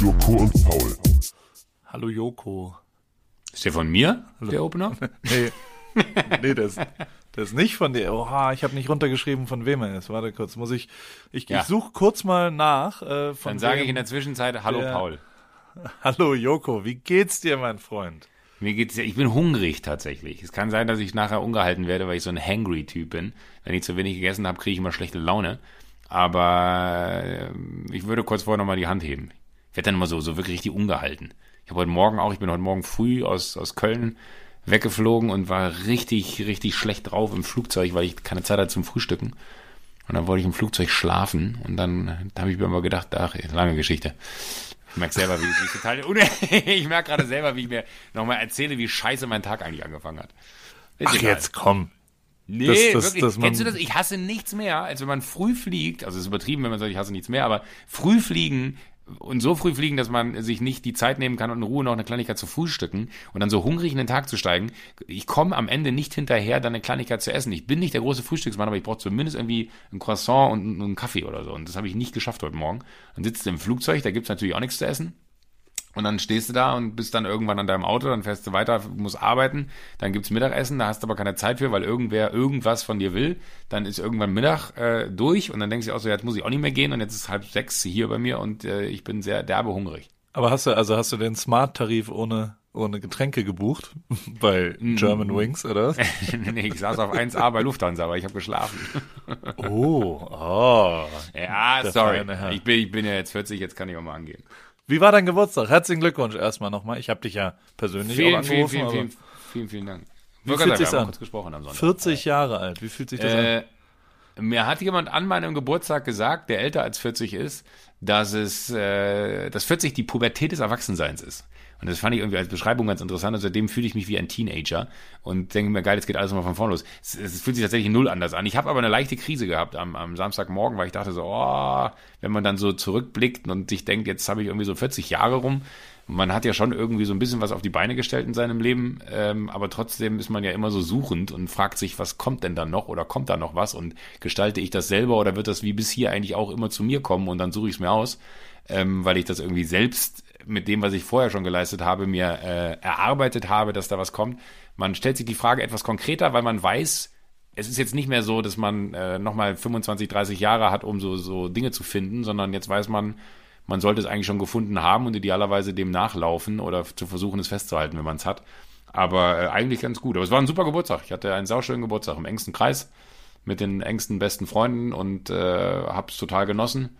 Joko und Paul. Hallo Joko. Ist der von mir, der Opener? Nee, nee das, das ist nicht von dir. Oha, ich habe nicht runtergeschrieben, von wem er ist. Warte kurz, muss ich. Ich, Ja. ich suche kurz mal nach. Äh, von Dann sage ich in der Zwischenzeit Hallo der- Paul. Hallo Joko, wie geht's dir, mein Freund? Mir geht's ja, ich bin hungrig tatsächlich. Es kann sein, dass ich nachher ungehalten werde, weil ich so ein hangry Typ bin. Wenn ich zu wenig gegessen habe, kriege ich immer schlechte Laune. Aber äh, ich würde kurz vorher nochmal die Hand heben. Werde dann immer so, so wirklich richtig ungehalten. Ich habe heute Morgen auch, ich bin heute Morgen früh aus, aus Köln weggeflogen und war richtig, richtig schlecht drauf im Flugzeug, weil ich keine Zeit hatte zum Frühstücken. Und dann wollte ich im Flugzeug schlafen und dann habe ich mir aber gedacht, ach, lange Geschichte. Ich merke selber, wie, wie ich total, ich merke gerade selber, wie ich mir nochmal erzähle, wie scheiße mein Tag eigentlich angefangen hat. Ist Ach, egal. jetzt komm. Nee, Das- das- wirklich. Kennst du das? Ich hasse nichts mehr, als wenn man früh fliegt. Also es ist übertrieben, wenn man sagt, ich hasse nichts mehr, aber früh fliegen und so früh fliegen, dass man sich nicht die Zeit nehmen kann und in Ruhe noch eine Kleinigkeit zu frühstücken und dann so hungrig in den Tag zu steigen. Ich komme am Ende nicht hinterher, dann eine Kleinigkeit zu essen. Ich bin nicht der große Frühstücksmann, aber ich brauche zumindest irgendwie ein Croissant und einen- Kaffee oder so. Und das habe ich nicht geschafft heute Morgen. Dann sitzt du im Flugzeug, da gibt's natürlich auch nichts zu essen. Und dann stehst du da und bist dann irgendwann an deinem Auto, dann fährst du weiter, musst arbeiten, dann gibt's Mittagessen, da hast du aber keine Zeit für, weil irgendwer irgendwas von dir will. Dann ist irgendwann Mittag äh, durch und dann denkst du auch so, jetzt muss ich auch nicht mehr gehen und jetzt ist halb sechs hier bei mir und äh, ich bin sehr derbe hungrig. Aber hast du, also hast du den Smart-Tarif ohne, ohne Getränke gebucht? Bei German Wings, oder was? nee, ich saß auf 1A bei Lufthansa, aber ich habe geschlafen. Oh, oh. Ja, sorry. Ich bin, ich bin ja jetzt 40, jetzt kann ich auch mal angehen. Wie war dein Geburtstag? Herzlichen Glückwunsch erstmal nochmal. Ich habe dich ja persönlich auch Vielen, vielen, angerufen. vielen, aber vielen, vielen, vielen Dank. Wie fühlt wir haben an? kurz gesprochen am Sonntag. 40 Jahre alt. Wie fühlt sich das an? Äh, mir hat jemand an meinem Geburtstag gesagt, der älter als 40 ist, dass es, äh, dass 40 die Pubertät des Erwachsenseins ist. Und das fand ich irgendwie als Beschreibung ganz interessant. Und seitdem fühle ich mich wie ein Teenager und denke mir, geil, jetzt geht alles nochmal von vorne los. Es, es fühlt sich tatsächlich null anders an. Ich habe aber eine leichte Krise gehabt am, am Samstagmorgen, weil ich dachte so, oh, wenn man dann so zurückblickt und sich denkt, jetzt habe ich irgendwie so 40 Jahre rum. Man hat ja schon irgendwie so ein bisschen was auf die Beine gestellt in seinem Leben, ähm, aber trotzdem ist man ja immer so suchend und fragt sich, was kommt denn dann noch oder kommt da noch was und gestalte ich das selber oder wird das wie bis hier eigentlich auch immer zu mir kommen und dann suche ich es mir aus, ähm, weil ich das irgendwie selbst mit dem, was ich vorher schon geleistet habe, mir äh, erarbeitet habe, dass da was kommt. Man stellt sich die Frage etwas konkreter, weil man weiß, es ist jetzt nicht mehr so, dass man äh, nochmal 25, 30 Jahre hat, um so, so Dinge zu finden, sondern jetzt weiß man, man sollte es eigentlich schon gefunden haben und idealerweise dem nachlaufen oder zu versuchen, es festzuhalten, wenn man es hat. Aber äh, eigentlich ganz gut. Aber es war ein super Geburtstag. Ich hatte einen sauschönen Geburtstag im engsten Kreis mit den engsten besten Freunden und äh, habe es total genossen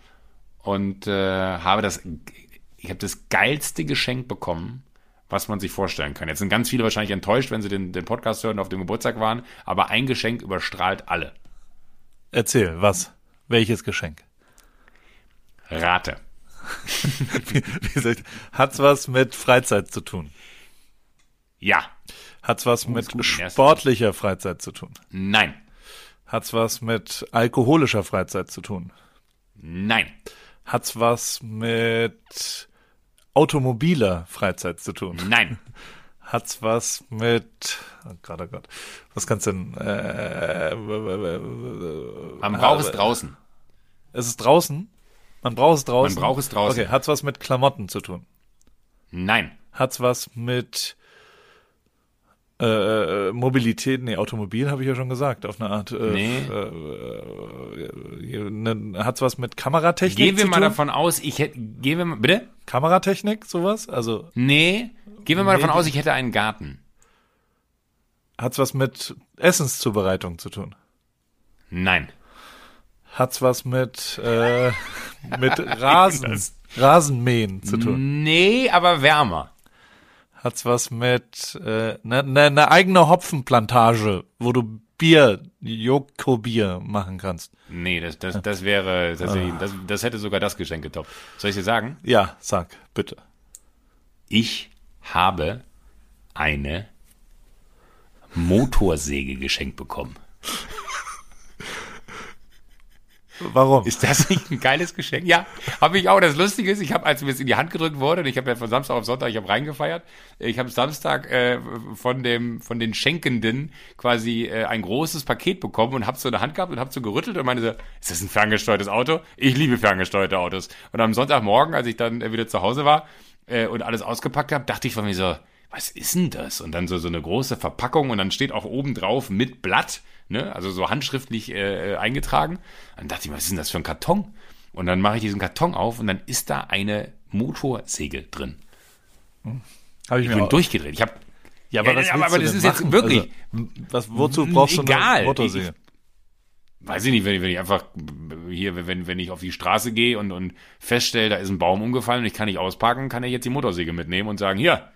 und äh, habe das, ich habe das geilste Geschenk bekommen, was man sich vorstellen kann. Jetzt sind ganz viele wahrscheinlich enttäuscht, wenn sie den, den Podcast hören und auf dem Geburtstag waren, aber ein Geschenk überstrahlt alle. Erzähl, was? Welches Geschenk? Rate. Wie Hat's was mit Freizeit zu tun? Ja. Hat's was mit gut, den ersten. sportlicher Freizeit zu tun? Nein. Hat's was mit alkoholischer Freizeit zu tun? Nein. Hat's was mit automobiler Freizeit zu tun? Nein. Hat's was mit oh Gott, oh Gott. Was kannst denn äh, Man braucht es draußen. Es ist draußen? Man braucht es draußen. Man braucht es draußen. Okay, hat's was mit Klamotten zu tun? Nein. Hat's was mit äh, Mobilität, nee, Automobil habe ich ja schon gesagt, auf eine Art. Äh, Nee. äh, äh, ne, hat's was mit Kameratechnik Gehen wir zu mal tun? davon aus, ich hätte, gehen wir mal, bitte? Kameratechnik, sowas? Also Nee. Gehen wir mal Nee, davon aus, ich hätte einen Garten. hat's was mit Essenszubereitung zu tun? Nein. Hat's was mit äh, mit Rasen, Rasenmähen zu tun? Nee, aber wärmer. Hat's was mit äh, ne, ne, ne eigene Hopfenplantage, wo du Bier, Joko-Bier machen kannst? Nee, das, das, das wäre, das, das, das hätte sogar das Geschenk getoppt. Soll ich dir sagen? Ja, sag, bitte. Ich habe eine Motorsäge geschenkt bekommen. Warum? Ist das nicht ein geiles Geschenk? Ja, habe ich auch. Das Lustige ist, ich habe, als mir es in die Hand gedrückt wurde, und ich habe ja von Samstag auf Sonntag, ich habe reingefeiert, ich habe Samstag äh, von dem von den Schenkenden quasi äh, ein großes Paket bekommen und habe so eine Hand gehabt und habe so gerüttelt und meine so, ist das ein ferngesteuertes Auto? Ich liebe ferngesteuerte Autos. Und am Sonntagmorgen, als ich dann äh, wieder zu Hause war äh, und alles ausgepackt habe, dachte ich von mir so, was ist denn das? Und dann so, so eine große Verpackung und dann steht auch oben drauf mit Blatt, ne? also so handschriftlich äh, eingetragen. Dann dachte ich, was ist denn das für ein Karton? Und dann mache ich diesen Karton auf und dann ist da eine Motorsäge drin. Hab ich, Ich mir bin auch. durchgedreht. Ich habe Ja, aber, Ja, was aber- aber das ist jetzt machen? wirklich- Also, was, wozu brauchst du eine Motorsäge? weiß ich nicht, wenn ich, wenn ich einfach hier, wenn, wenn ich auf die Straße gehe und, und feststelle, da ist ein Baum umgefallen und ich kann nicht ausparken, kann ich jetzt die Motorsäge mitnehmen und sagen, hier,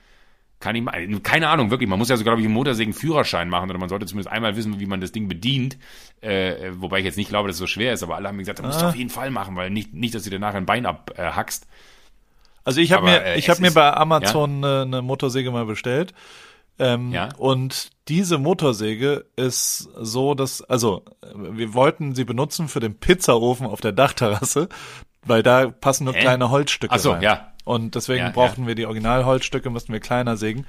kann ich mal, keine Ahnung, wirklich, man muss ja so, glaube ich, einen Motorsägen-Führerschein machen oder man sollte zumindest einmal wissen, wie man das Ding bedient, äh, wobei ich jetzt nicht glaube, dass es so schwer ist, aber alle haben mir gesagt, das musst du Ah. auf jeden Fall machen, weil nicht, nicht, dass du dir nachher ein Bein abhackst. Also ich habe mir, äh, ich habe mir bei Amazon eine, eine Motorsäge mal bestellt. Ähm, Ja. Und diese Motorsäge ist so, dass, also äh, wir wollten sie benutzen für den Pizzaofen auf der Dachterrasse, weil da passen nur Hä? kleine Holzstücke Ach so, rein. ja. Und deswegen Ja, brauchten wir die Originalholzstücke, mussten wir kleiner sägen.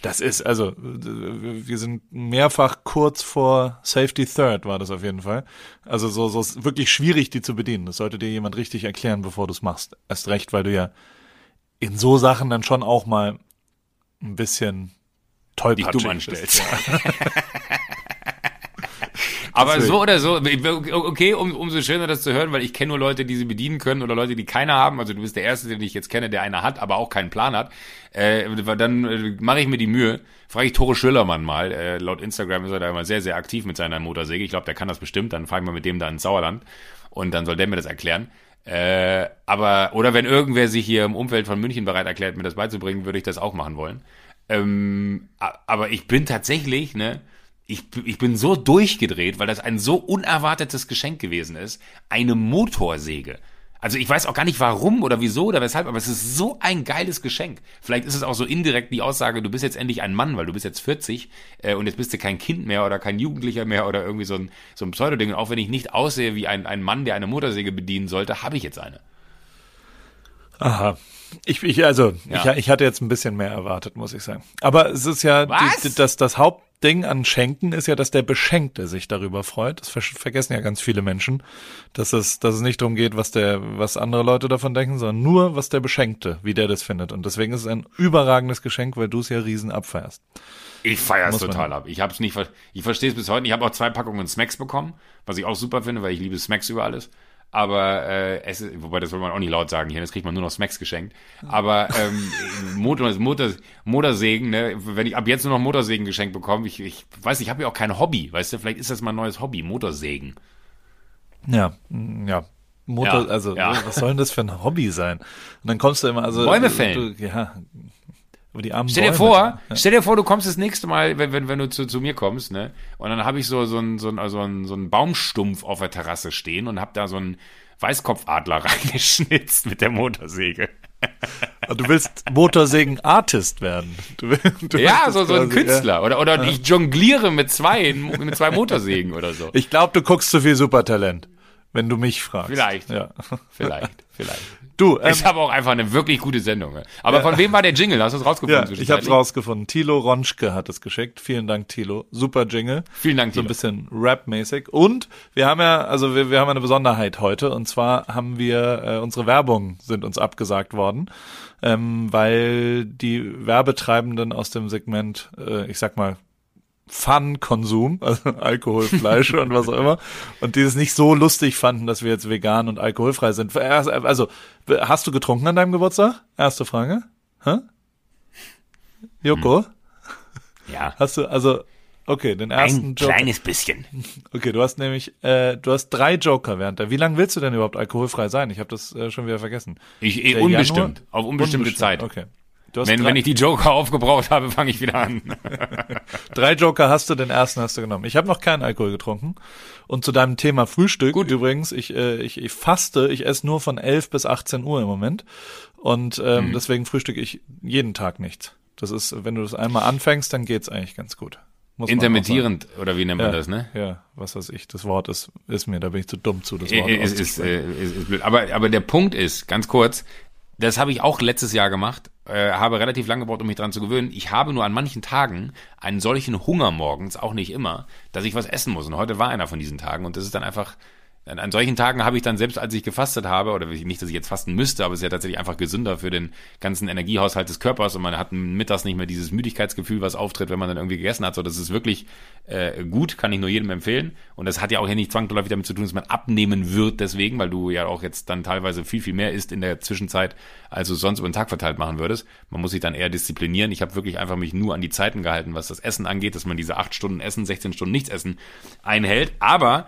Das ist, also, wir sind mehrfach kurz vor Safety Third war das auf jeden Fall. Also so, so ist wirklich schwierig, die zu bedienen. Das sollte dir jemand richtig erklären, bevor du es machst. Erst recht, weil du ja in so Sachen dann schon auch mal ein bisschen Dich tollpatschig dumm bist. anstellst. Aber Deswegen. so oder so, okay, um, umso schöner das zu hören, weil ich kenne nur Leute, die sie bedienen können oder Leute, die keine haben. Also du bist der Erste, den ich jetzt kenne, der eine hat, aber auch keinen Plan hat. Äh, dann äh, mache ich mir die Mühe, frage ich Tore Schillermann mal. Äh, laut Instagram ist er da immer sehr, sehr aktiv mit seiner Motorsäge. Ich glaube, der kann das bestimmt. Dann fragen wir mit dem da ins Sauerland und dann soll der mir das erklären. Äh, aber, oder wenn irgendwer sich hier im Umfeld von München bereit erklärt, mir das beizubringen, würde ich das auch machen wollen. Ähm, aber ich bin tatsächlich, ne, ich, ich bin so durchgedreht, weil das ein so unerwartetes Geschenk gewesen ist. Eine Motorsäge. Also ich weiß auch gar nicht warum oder wieso oder weshalb, aber es ist so ein geiles Geschenk. Vielleicht ist es auch so indirekt die Aussage, du bist jetzt endlich ein Mann, weil du bist jetzt 40 äh, und jetzt bist du kein Kind mehr oder kein Jugendlicher mehr oder irgendwie so ein, so ein Pseudoding. Und auch wenn ich nicht aussehe wie ein, ein Mann, der eine Motorsäge bedienen sollte, habe ich jetzt eine. Aha. Ich, ich also, Ja. ich, ich hatte jetzt ein bisschen mehr erwartet, muss ich sagen. Aber es ist ja, Was? die, das, das Hauptding an Schenken ist ja, dass der Beschenkte sich darüber freut. Das ver vergessen ja ganz viele Menschen, dass es, dass es nicht darum geht, was der, was andere Leute davon denken, sondern nur, was der Beschenkte, wie der das findet. Und deswegen ist es ein überragendes Geschenk, weil du es ja riesen abfeierst. Ich feiere es man- total ab. Ich habe es nicht, ver ich verstehe es bis heute. Ich habe auch zwei Packungen Smacks bekommen, was ich auch super finde, weil ich liebe Smacks über alles. Aber äh, es ist, wobei das will man auch nicht laut sagen hier, das kriegt man nur noch Smacks geschenkt. Aber ähm, Motor, Motor, Motorsägen, ne, wenn ich ab jetzt nur noch Motorsägen geschenkt bekomme, ich, ich weiß, nicht, ich habe ja auch kein Hobby, weißt du, vielleicht ist das mein neues Hobby, Motorsägen. Ja, mm, ja. Motor, Ja, also, ja. was soll denn das für ein Hobby sein? Und dann kommst du immer, also. Bäume fällen. Du, ja. Aber die armen Stell dir Bäume. vor, stell dir vor, du kommst das nächste Mal, wenn, wenn, wenn du zu, zu mir kommst, ne? Und dann habe ich so, so einen so ein, so ein, so ein Baumstumpf auf der Terrasse stehen und hab da so einen Weißkopfadler reingeschnitzt mit der Motorsäge. Du willst Motorsägen-Artist werden. Du, will- du Ja, willst so, so ein quasi, ja. Künstler. Oder, oder ich jongliere mit zwei, mit zwei Motorsägen oder so. Ich glaube, du guckst zu viel Supertalent, wenn du mich fragst. Vielleicht. Ja. Vielleicht, vielleicht. Du, ähm, Ist aber auch einfach eine wirklich gute Sendung. ne? Aber von wem war der Jingle? Hast du es rausgefunden? ja, ich habe es rausgefunden. Thilo Ronschke hat es geschickt. Vielen Dank, Thilo. Super Jingle. Vielen Dank, So ein bisschen Rap-mäßig. Und wir haben ja, also wir, wir haben eine Besonderheit heute. Und zwar haben wir, äh, unsere Werbung sind uns abgesagt worden, ähm, weil die Werbetreibenden aus dem Segment, äh, ich sag mal, Fun-Konsum, also Alkohol, Fleisch und was auch immer, und die es nicht so lustig fanden, dass wir jetzt vegan und alkoholfrei sind. Also, hast du getrunken an deinem Geburtstag? Erste Frage. Hä? Joko? Ja. Hast du, also, okay, den ersten Ein Joker. kleines bisschen. Okay, du hast nämlich, äh, du hast drei Joker während der. Wie lange willst du denn überhaupt alkoholfrei sein? Ich habe das äh, schon wieder vergessen. Ich, eh, unbestimmt. Januar? Auf unbestimmte Unbestimmt, Zeit. Okay. Wenn, wenn ich die Joker aufgebraucht habe, fange ich wieder an. drei Joker hast du, den ersten hast du genommen. Ich habe noch keinen Alkohol getrunken. Und zu deinem Thema Frühstück Gut. übrigens, ich, äh, ich, ich faste, ich esse nur von 11 bis 18 Uhr im Moment. Und ähm, Mhm. deswegen frühstücke ich jeden Tag nichts. Das ist, wenn du das einmal anfängst, dann geht's eigentlich ganz gut. Muss. Intermittierend, oder wie nennt man Ja, das, ne? Ja, was weiß ich. Das Wort ist, ist mir, da bin ich zu dumm zu, das Äh, Wort äh, ist, ist, äh, ist, ist blöd. Aber, aber der Punkt ist, ganz kurz, das habe ich auch letztes Jahr gemacht, äh, habe relativ lange gebraucht, um mich dran zu gewöhnen. Ich habe nur an manchen Tagen einen solchen Hunger morgens, auch nicht immer, dass ich was essen muss. Und heute war einer von diesen Tagen und das ist dann einfach, an, an solchen Tagen habe ich dann selbst, als ich gefastet habe, oder nicht, dass ich jetzt fasten müsste, aber es ist ja tatsächlich einfach gesünder für den ganzen Energiehaushalt des Körpers und man hat mittags nicht mehr dieses Müdigkeitsgefühl, was auftritt, wenn man dann irgendwie gegessen hat. So, das ist wirklich äh, gut, kann ich nur jedem empfehlen. Und das hat ja auch hier nicht zwangsläufig damit zu tun, dass man abnehmen wird deswegen, weil du ja auch jetzt dann teilweise viel, viel mehr isst in der Zwischenzeit, als du sonst über den Tag verteilt machen würdest. Man muss sich dann eher disziplinieren. Ich habe wirklich einfach mich nur an die Zeiten gehalten, was das Essen angeht, dass man diese acht Stunden Essen, 16 Stunden nichts essen einhält. Aber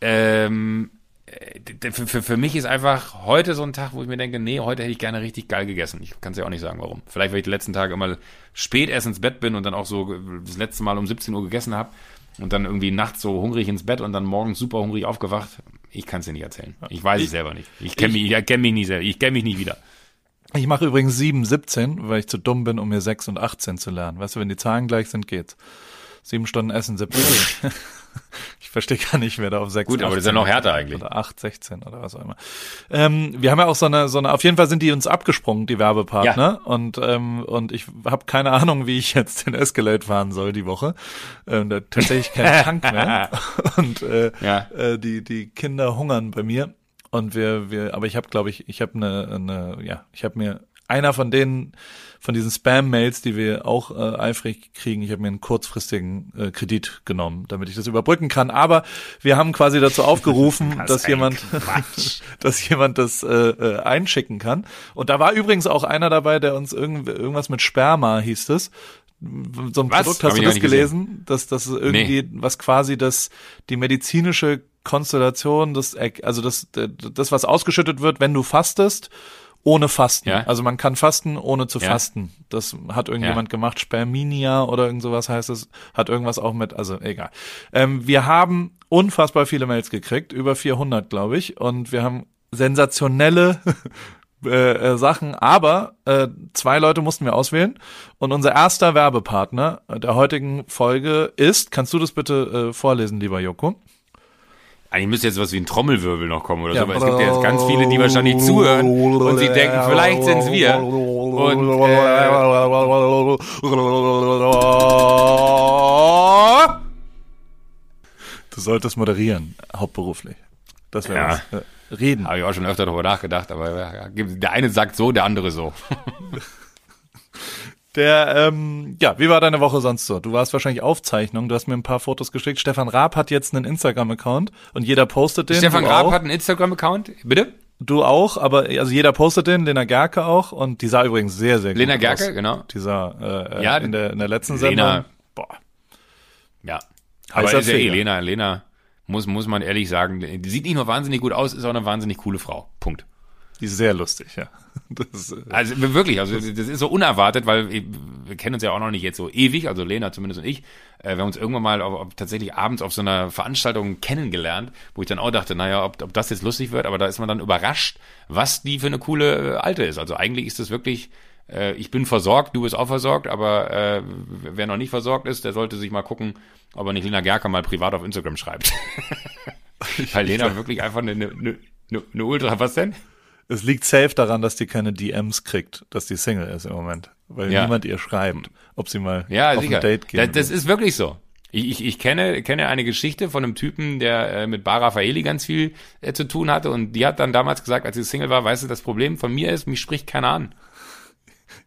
ähm, äh, für, für, für mich ist einfach heute so ein Tag, wo ich mir denke, nee, heute hätte ich gerne richtig geil gegessen. Ich kann es ja auch nicht sagen, warum. Vielleicht, weil ich die letzten Tage immer spät erst ins Bett bin und dann auch so das letzte Mal um 17 Uhr gegessen habe und dann irgendwie nachts so hungrig ins Bett und dann morgens super hungrig aufgewacht. Ich kann es dir nicht erzählen. Ich weiß es selber nicht. Ich kenne mich, ich kenn mich nicht selber. Ich kenne mich nicht wieder. Ich mache übrigens 7, 17, weil ich zu dumm bin, um mir 6 und 18 zu lernen. Weißt du, wenn die Zahlen gleich sind, geht's. Sieben Stunden Essen, 17. ich verstehe gar nicht, wer da auf 6 Gut, aber das ist ja noch härter eigentlich. Oder 8, 16 oder was auch immer. Ähm, wir haben ja auch so eine, so eine, auf jeden Fall sind die uns abgesprungen, die Werbepartner. Und, ähm, und ich habe keine Ahnung, wie ich jetzt den Escalade fahren soll die Woche. Ähm, da tatsächlich kein Tank mehr. Und äh, Ja. äh, die, die Kinder hungern bei mir. Und wir, wir, aber ich habe, glaube ich, ich habe eine, eine, ja, ich habe mir einer von denen, von diesen Spam-Mails, die wir auch äh, eifrig kriegen, ich habe mir einen kurzfristigen äh, Kredit genommen, damit ich das überbrücken kann. Aber wir haben quasi dazu aufgerufen, Was dass jemand, dass jemand das äh, äh, einschicken kann. Und da war übrigens auch einer dabei, der uns irgend, irgendwas mit Sperma hieß es. So ein Was? Produkt, Hab hast du das gelesen? Dass das irgendwie, was quasi das, die medizinische Konstellation, das, also das, das, was ausgeschüttet wird, wenn du fastest, ohne Fasten. Ja. Also man kann fasten, ohne zu Ja. fasten. Das hat irgendjemand gemacht. Sperminia oder irgend sowas heißt es. Hat irgendwas auch mit, also egal. Ähm, wir haben unfassbar viele Mails gekriegt, über 400, glaube ich. Und wir haben sensationelle äh, äh, Sachen, aber äh, zwei Leute mussten wir auswählen. Und unser erster Werbepartner der heutigen Folge ist, kannst du das bitte äh, vorlesen, lieber Joko? Eigentlich müsste jetzt was wie ein Trommelwirbel noch kommen oder Ja. so, aber es gibt ja jetzt ganz viele, die wahrscheinlich zuhören und sie denken, vielleicht sind's wir. Und äh, du solltest moderieren, hauptberuflich. Das wäre Ja. was. Äh, Reden. habe ich auch schon öfter darüber nachgedacht, aber ja, der eine sagt so, der andere so. Der, ähm, ja, wie war deine Woche sonst so? Du warst wahrscheinlich Aufzeichnung, du hast mir ein paar Fotos geschickt. Stefan Raab hat jetzt einen Instagram-Account und jeder postet den. Stefan Raab auch. hat einen Instagram-Account, bitte? Du auch, aber also jeder postet den, Lena Gerke auch und die sah übrigens sehr, sehr Lena gut Gerke, aus. genau. Die sah äh, Ja, in, der, in der letzten Lena- Sendung. Boah. Ja. Aber ist ja eh. Lena, Lena, muss, muss man ehrlich sagen, die sieht nicht nur wahnsinnig gut aus, ist auch eine wahnsinnig coole Frau. Punkt. Die ist sehr lustig, ja. Das, äh, Also wirklich, also das ist so unerwartet, weil wir kennen uns ja auch noch nicht jetzt so ewig, also Lena zumindest und ich. Äh, wir haben uns irgendwann mal auf, auf, tatsächlich abends auf so einer Veranstaltung kennengelernt, wo ich dann auch dachte, naja, ob, ob das jetzt lustig wird, aber da ist man dann überrascht, was die für eine coole äh, Alte ist. Also eigentlich ist das wirklich, äh, ich bin versorgt, du bist auch versorgt, aber äh, wer noch nicht versorgt ist, der sollte sich mal gucken, ob er nicht Lena Gerker mal privat auf Instagram schreibt. weil Lena wirklich einfach eine, eine, eine, eine Ultra, was denn? Es liegt safe daran, dass die keine DMs kriegt, dass die Single ist im Moment. Weil Ja. niemand ihr schreibt, ob sie mal Ja, auf sicher. ein Date gehen das, das ist wirklich so. Ich, ich, ich kenne, kenne eine Geschichte von einem Typen, der äh, mit Bar Raffaeli ganz viel äh, zu tun hatte und die hat dann damals gesagt, als sie Single war, weißt du, das Problem von mir ist, mich spricht keiner an.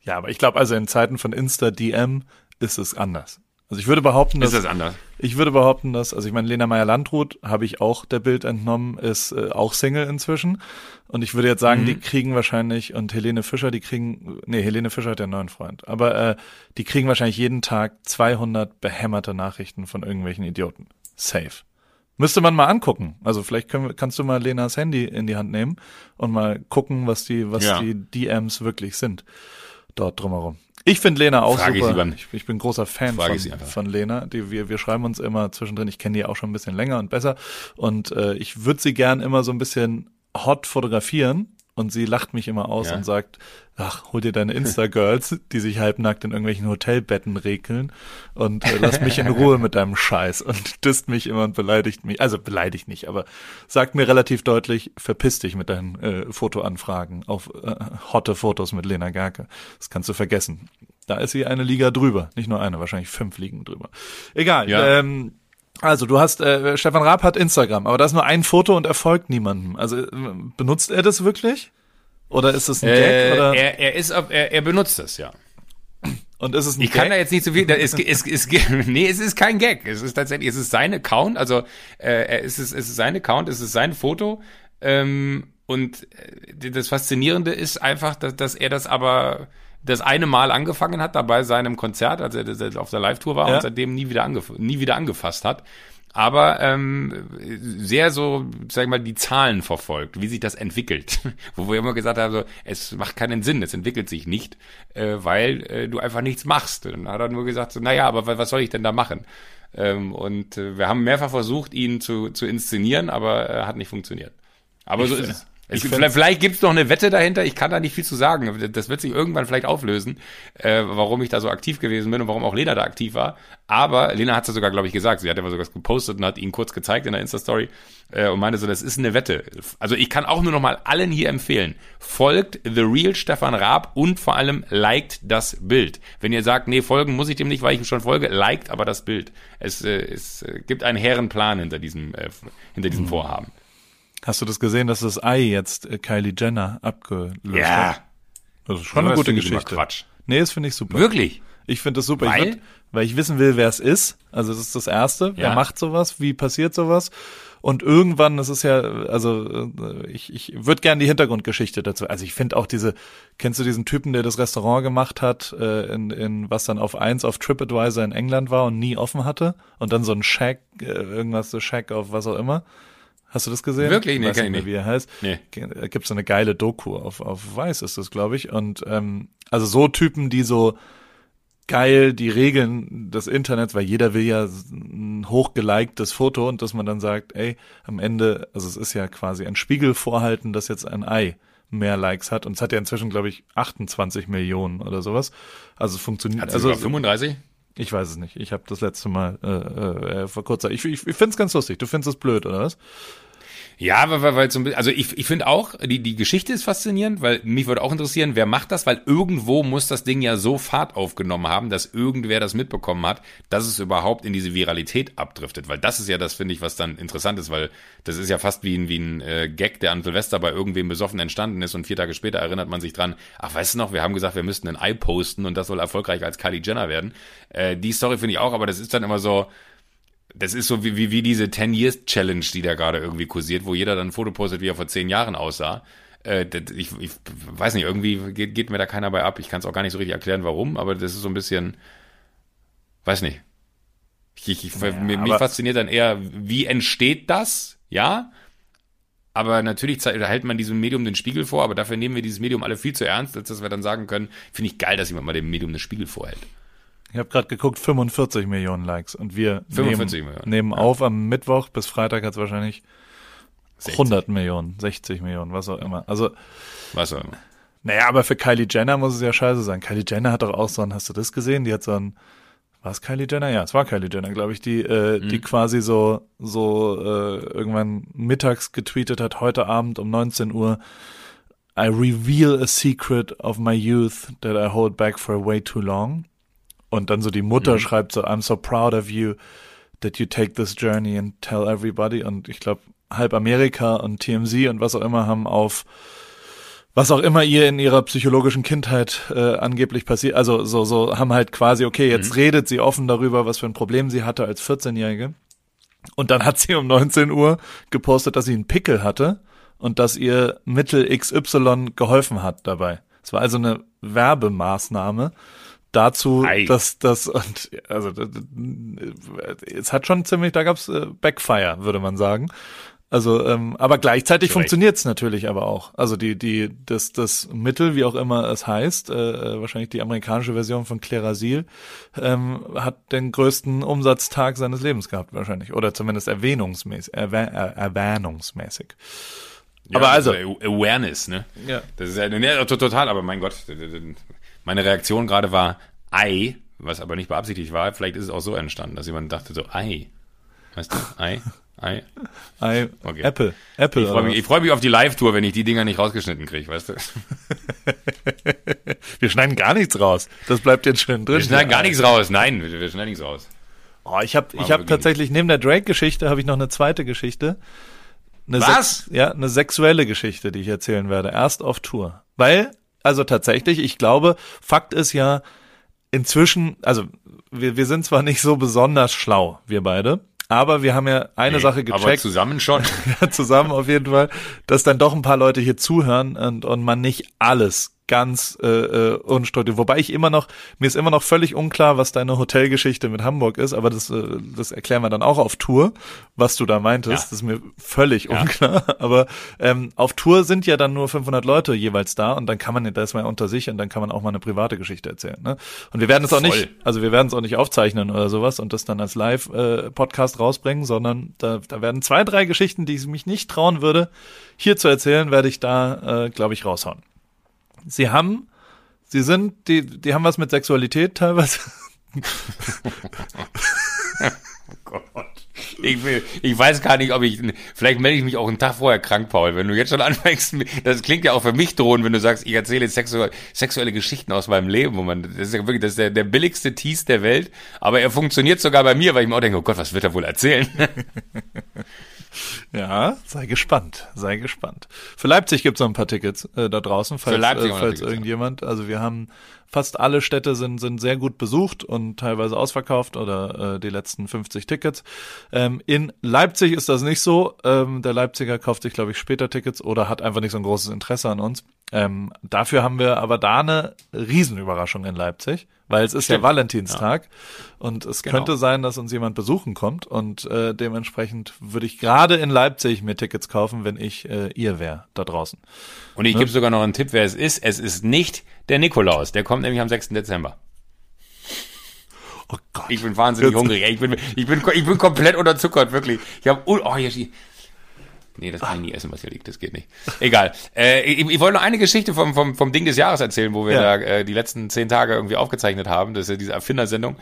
Ja, aber ich glaube, also in Zeiten von Insta-DM ist es anders. Also ich würde behaupten, dass Ist das anders? Ich würde behaupten, dass, also ich meine, Lena Meyer-Landrut habe ich auch der Bild entnommen, ist äh, auch Single inzwischen. Und ich würde jetzt sagen, die kriegen wahrscheinlich, und Helene Fischer, die kriegen, nee, Helene Fischer hat ja einen neuen Freund, aber äh, die kriegen wahrscheinlich jeden Tag 200 behämmerte Nachrichten von irgendwelchen Idioten. Safe. Müsste man mal angucken. Also vielleicht können, wir- kannst du mal Lenas Handy in die Hand nehmen und mal gucken, was die, was Ja. die DMs wirklich sind. Dort drumherum. Ich finde Lena auch Frage ich sie super. beim- Ich, ich bin großer Fan Frage von, ich von Lena. Die, wir, wir schreiben uns immer zwischendrin. Ich kenne die auch schon ein bisschen länger und besser. Und äh, ich würde sie gern immer so ein bisschen hot fotografieren und sie lacht mich immer aus Ja. und sagt, ach, hol dir deine Insta-Girls, die sich halbnackt in irgendwelchen Hotelbetten regeln und äh, lass mich in Ruhe mit deinem Scheiß und disst mich immer und beleidigt mich, also beleidigt nicht, aber sagt mir relativ deutlich, verpiss dich mit deinen äh, Fotoanfragen auf äh, hotte Fotos mit Lena Gerke. Das kannst du vergessen. Da ist sie eine Liga drüber, nicht nur eine, wahrscheinlich fünf Ligen drüber. Egal, Ja. ähm, also du hast, äh, Stefan Raab hat Instagram, aber da ist nur ein Foto und er folgt niemandem. Also äh, benutzt er das wirklich? Oder ist es ein Gag? Äh, Oder? er, er ist er, er benutzt es, ja. und ist es ein Ich Gag? kann da jetzt nicht so viel. Es, es, es, nee, es ist kein Gag. Es ist tatsächlich, es ist sein Account. Also äh, er- es ist, es ist sein Account, es ist sein Foto. Ähm, und äh, das Faszinierende ist einfach, dass, dass er das aber das eine Mal angefangen hat, da bei seinem Konzert, als er auf der Live-Tour war Ja. und seitdem nie wieder, angef nie wieder angefasst hat. Aber ähm, sehr so, sag ich mal, die Zahlen verfolgt, wie sich das entwickelt. Wo wir immer gesagt haben, so, es macht keinen Sinn, es entwickelt sich nicht, äh, weil äh, du einfach nichts machst. Und dann hat er nur gesagt, so, naja, aber wa- was soll ich denn da machen? Ähm, und äh, wir haben mehrfach versucht, ihn zu, zu inszenieren, aber äh, hat nicht funktioniert. Aber so ist es. Ich Es, find's- vielleicht vielleicht gibt's noch eine Wette dahinter, ich kann da nicht viel zu sagen. Das wird sich irgendwann vielleicht auflösen, äh, warum ich da so aktiv gewesen bin und warum auch Lena da aktiv war. Aber Lena hat es ja sogar, glaube ich, gesagt. Sie hat ja sogar was gepostet und hat ihn kurz gezeigt in der Insta-Story äh, und meinte so, das ist eine Wette. Also ich kann auch nur noch mal allen hier empfehlen, folgt The Real Stefan Raab und vor allem liked das Bild. Wenn ihr sagt, nee, folgen muss ich dem nicht, weil ich ihm schon folge, liked aber das Bild. Es, äh, es äh, gibt einen hehren Plan hinter diesem, äh, hinter diesem Vorhaben. Hast du das gesehen, dass das Ei jetzt äh, Kylie Jenner abgelöst hat? Das ist schon eine gute Geschichte. Quatsch. Nee, das finde ich super. Wirklich? Ich finde das super. Weil? Ich würd, weil ich wissen will, wer es ist. Also das ist das Erste. Wer Ja. macht sowas? Wie passiert sowas? Und irgendwann, das ist ja, also äh, ich, ich würde gerne die Hintergrundgeschichte dazu. Also ich finde auch diese, kennst du diesen Typen, der das Restaurant gemacht hat, äh, in, in was dann auf eins auf TripAdvisor in England war und nie offen hatte? Und dann so ein Shack, äh, irgendwas so Shack auf was auch immer. Hast du das gesehen? Wirklich? Nee, Weiß ich mehr, nicht. wie er heißt. Nee. Da gibt's so eine geile Doku auf, auf Weiß ist das, glaube ich. Und ähm, also so Typen, die so geil die Regeln des Internets, weil jeder will ja ein hochgeliktes Foto und dass man dann sagt, ey, am Ende, also es ist ja quasi ein Spiegel vorhalten, dass jetzt ein Ei mehr Likes hat und es hat ja inzwischen, glaube ich, 28 Millionen oder sowas. Also es funktioniert. Hat Also sogar 35? Ich weiß es nicht. Ich habe das letzte Mal äh, äh, vor kurzer. Ich, ich, ich finde es ganz lustig. Du findest es blöd, oder was? Ja, weil, weil, weil zum, also ich, ich finde auch, die, die Geschichte ist faszinierend, weil mich würde auch interessieren, wer macht das, weil irgendwo muss das Ding ja so Fahrt aufgenommen haben, dass irgendwer das mitbekommen hat, dass es überhaupt in diese Viralität abdriftet, weil das ist ja das, finde ich, was dann interessant ist, weil das ist ja fast wie ein, wie ein äh, Gag, der an Silvester bei irgendwem besoffen entstanden ist und vier Tage später erinnert man sich dran, ach, weißt du noch, wir haben gesagt, wir müssten ein Ei posten und das soll erfolgreich als Kylie Jenner werden. Äh, die Story finde ich auch, aber das ist dann immer so, das ist so wie, wie, wie diese 10 Years Challenge, die da gerade irgendwie kursiert, wo jeder dann ein Foto postet, wie er vor zehn Jahren aussah. Äh, das- ich, ich weiß nicht, irgendwie geht, geht mir da keiner bei ab. Ich kann es auch gar nicht so richtig erklären, warum, aber das ist so ein bisschen, weiß nicht. Ich, ich, mir, mich fasziniert dann eher, wie entsteht das? Ja. Aber natürlich hält man diesem Medium den Spiegel vor, aber dafür nehmen wir dieses Medium alle viel zu ernst, als dass wir dann sagen können, finde ich geil, dass jemand mal dem Medium den Spiegel vorhält. Ich habe gerade geguckt, 45 Millionen Likes und wir 45 nehmen, nehmen ja. auf am Mittwoch bis Freitag hat's wahrscheinlich 60. 100 Millionen, 60 Millionen, was auch immer. Also Was auch immer. Naja, aber für Kylie Jenner muss es ja scheiße sein. Kylie Jenner hat doch auch so ein, hast du das gesehen? Die hat so ein, war es Kylie Jenner? Ja, es war Kylie Jenner, glaube ich, die, äh, die quasi so, so äh, irgendwann mittags getweetet hat, heute Abend um 19 Uhr, I reveal a secret of my youth that I hold back for way too long. Und dann so die Mutter schreibt so, I'm so proud of you that you take this journey and tell everybody. Und ich glaube, halb Amerika und TMZ und was auch immer haben auf was auch immer ihr in ihrer psychologischen Kindheit äh, angeblich passiert, also so so haben halt quasi okay, jetzt redet sie offen darüber, was für ein Problem sie hatte als 14-jährige. Und dann hat sie um 19 Uhr gepostet, dass sie einen Pickel hatte und dass ihr Mittel XY geholfen hat dabei. Es war also eine Werbemaßnahme dazu, Ei. dass das und also es hat schon ziemlich, da gab's äh, Backfire, würde man sagen. Also, ähm, aber gleichzeitig funktioniert's natürlich aber auch. Also die, die, das, das Mittel, wie auch immer es heißt, äh, wahrscheinlich die amerikanische Version von Klerasil, ähm, hat den größten Umsatztag seines Lebens gehabt wahrscheinlich. Oder zumindest erwähnungsmäßig, erwäh äh, erwähnungsmäßig. aber Ja, also, das ist Awareness, ne? Ja. Das ist ja, ne, total, aber mein Gott, meine Reaktion gerade war Ei, was aber nicht beabsichtigt war. Vielleicht ist es auch so entstanden, dass jemand dachte so, Ei. Weißt du, Ei, Ei. I, Okay. Apple, Apple. Ich freue mich, ich freu mich auf die Live-Tour, wenn ich die Dinger nicht rausgeschnitten kriege, weißt du? wir schneiden gar nichts raus. Das bleibt jetzt schön drin. Wir schneiden gar nichts raus. Nein, wir, wir schneiden nichts raus. Oh, ich habe ich hab tatsächlich neben der Drake-Geschichte habe ich noch eine zweite Geschichte. Eine Was? Ja, eine sexuelle Geschichte, die ich erzählen werde. Erst auf Tour. Weil, also tatsächlich, ich glaube, Fakt ist ja, inzwischen, also wir, wir sind zwar nicht so besonders schlau, wir beide, aber wir haben ja eine Nee, Sache Aber gecheckt. zusammen schon. ja, zusammen auf jeden Fall, dass dann doch ein paar Leute hier zuhören und, und man nicht alles ganz äh, äh, unstudiert. Wobei ich immer noch, mir ist immer noch völlig unklar, was deine Hotelgeschichte mit Hamburg ist, aber das, äh, das erklären wir dann auch auf Tour, was du da meintest. Ja. Das ist mir völlig Ja. unklar. Aber ähm, auf Tour sind ja dann nur 500 Leute jeweils da und dann kann man, da ist man ja unter sich und dann kann man auch mal eine private Geschichte erzählen. Ne? Und wir werden es auch Voll. nicht, also wir werden es auch nicht aufzeichnen oder sowas und das dann als Live-Podcast rausbringen, sondern da, da werden zwei, drei Geschichten, die ich mich nicht trauen würde, hier zu erzählen, werde ich da, äh, glaube ich, raushauen. Sie haben, sie sind, die, die haben was mit Sexualität teilweise. Gott. Ich, will, ich weiß gar nicht, ob ich. Vielleicht melde ich mich auch einen Tag vorher krank, Paul. Wenn du jetzt schon anfängst, das klingt ja auch für mich drohend, wenn du sagst, ich erzähle jetzt sexuelle, sexuelle Geschichten aus meinem Leben. Wo man, das ist ja wirklich das ist der, der billigste Tease der Welt. Aber er funktioniert sogar bei mir, weil ich mir auch denke, oh Gott, was wird er wohl erzählen? Ja, sei gespannt, sei gespannt. Für Leipzig gibt es noch ein paar Tickets äh, da draußen, falls, Leipzig äh, falls irgendjemand. Also wir haben fast alle Städte sind, sind sehr gut besucht und teilweise ausverkauft oder äh, die letzten 50 Tickets. Ähm, in Leipzig ist das nicht so. Ähm, der Leipziger kauft sich, glaube ich, später Tickets oder hat einfach nicht so ein großes Interesse an uns. Ähm, dafür haben wir aber da eine Riesenüberraschung in Leipzig, weil es ist Stimmt. der Valentinstag und es Genau. könnte sein, dass uns jemand besuchen kommt und äh, dementsprechend würde ich gerade in Leipzig mir Tickets kaufen, wenn ich äh, ihr wäre da draußen. Und ich gebe sogar noch einen Tipp, wer es ist. Es ist nicht der Nikolaus. Der kommt nämlich am 6. Dezember. Oh Gott. Ich bin wahnsinnig Jetzt- hungrig. Ich bin, ich bin, ich bin komplett unterzuckert, wirklich. Ich habe, oh, hier. Nee, das kann ich nie essen, was hier liegt. Das geht nicht. Egal. Äh, ich, ich wollte noch eine Geschichte vom, vom, vom Ding des Jahres erzählen, wo wir Ja. da äh, die letzten zehn Tage irgendwie aufgezeichnet haben. Das ist ja diese Erfindersendung.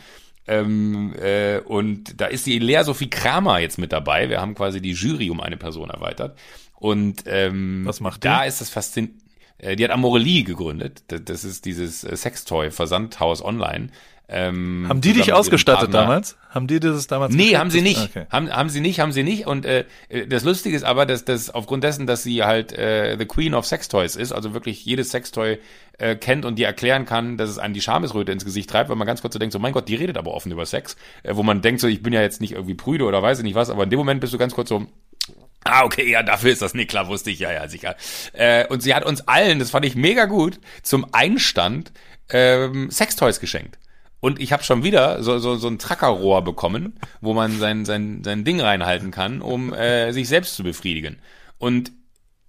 Ähm, äh, und da ist die Lea Sophie Kramer jetzt mit dabei. Wir haben quasi die Jury um eine Person erweitert. Und ähm, Was macht die? da ist das faszinierend. Die hat Amorelie gegründet. Das- Das ist dieses äh, Sextoy-Versandhaus online. Ähm, Haben die dich ausgestattet damals? Haben die das damals Nee, haben sie nicht. Okay. Haben, haben sie nicht, haben sie nicht. Und äh, das Lustige ist aber, dass das aufgrund dessen, dass sie halt äh, the Queen of Sextoys ist, also wirklich jedes Sextoy äh, kennt und die erklären kann, dass es einem die Schamesröte ins Gesicht treibt, weil man ganz kurz so denkt, so mein Gott, die redet aber offen über Sex, äh, wo man denkt so, ich bin ja jetzt nicht irgendwie prüde oder weiß ich nicht was, aber in dem Moment bist du ganz kurz so, Ah, okay, ja, dafür ist das nicht klar, wusste ich, ja, ja, sicher. Äh, und sie hat uns allen, das fand ich mega gut, zum Einstand ähm, Sextoys geschenkt. Und ich habe schon wieder so, so, so ein Trackerrohr bekommen, wo man sein, sein, sein Ding reinhalten kann, um äh, sich selbst zu befriedigen. Und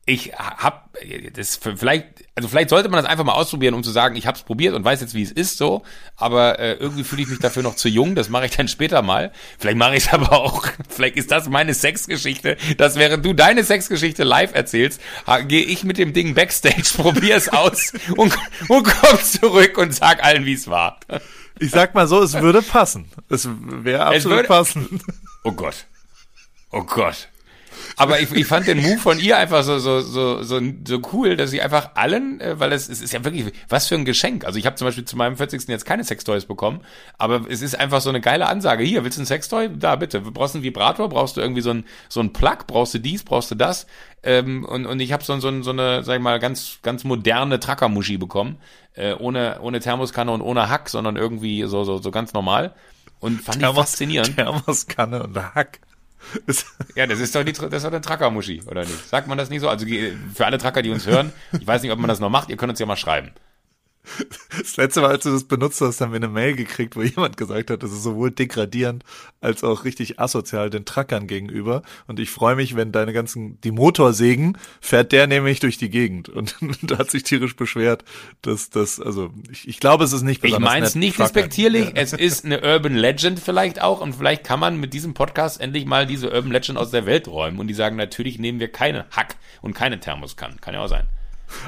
ich hab das vielleicht also vielleicht sollte man das einfach mal ausprobieren um zu sagen ich habe es probiert und weiß jetzt wie es ist so. Aber äh, irgendwie fühle ich mich dafür noch zu jung. Das mache ich dann später mal. Vielleicht mache ich es aber auch. Vielleicht ist das meine Sexgeschichte. Dass während du deine Sexgeschichte live erzählst gehe ich mit dem Ding backstage probiere es aus und, und komm zurück und sag allen wie es war Ich sag mal so, es würde passen. Es wäre absolut würde- passend. Oh Gott. Oh Gott. Aber ich, ich fand den Move von ihr einfach so so so so, so cool, dass sie einfach allen, äh, weil es, es ist ja wirklich was für ein Geschenk. Also ich habe zum Beispiel zu meinem 40. jetzt keine Sextoys bekommen, aber es ist einfach so eine geile Ansage. Hier, willst du ein Sextoy? Da bitte. Brauchst du einen Vibrator? Brauchst du irgendwie so ein so ein Plug? Brauchst du dies? Brauchst du das? Ähm, und und ich habe so, so, so eine, sag ich mal, ganz ganz moderne Trackermuschi bekommen, äh, ohne ohne Thermoskanne und ohne Hack, sondern irgendwie so so so ganz normal. Und fand ich faszinierend. Thermoskanne und Hack. Ja, das ist doch die, das ist doch eine Trackermuschi, oder nicht? Sagt man das nicht so? Also für alle Tracker, die uns hören, ich weiß nicht, ob man das noch macht, ihr könnt uns ja mal schreiben. Das letzte Mal, als du das benutzt hast, haben wir eine Mail gekriegt, wo jemand gesagt hat, das ist sowohl degradierend als auch richtig asozial den Truckern gegenüber. Und ich freue mich, wenn deine ganzen, die Motorsägen, fährt der nämlich durch die Gegend. Und da hat sich tierisch beschwert, dass das, also ich, ich glaube, es ist nicht Ich besonders meine es nicht respektierlich, Ja. es ist eine Urban Legend vielleicht auch und vielleicht kann man mit diesem Podcast endlich mal diese Urban Legend aus der Welt räumen und die sagen, natürlich nehmen wir keine Hack und keine Thermoskannen. Kann ja auch sein.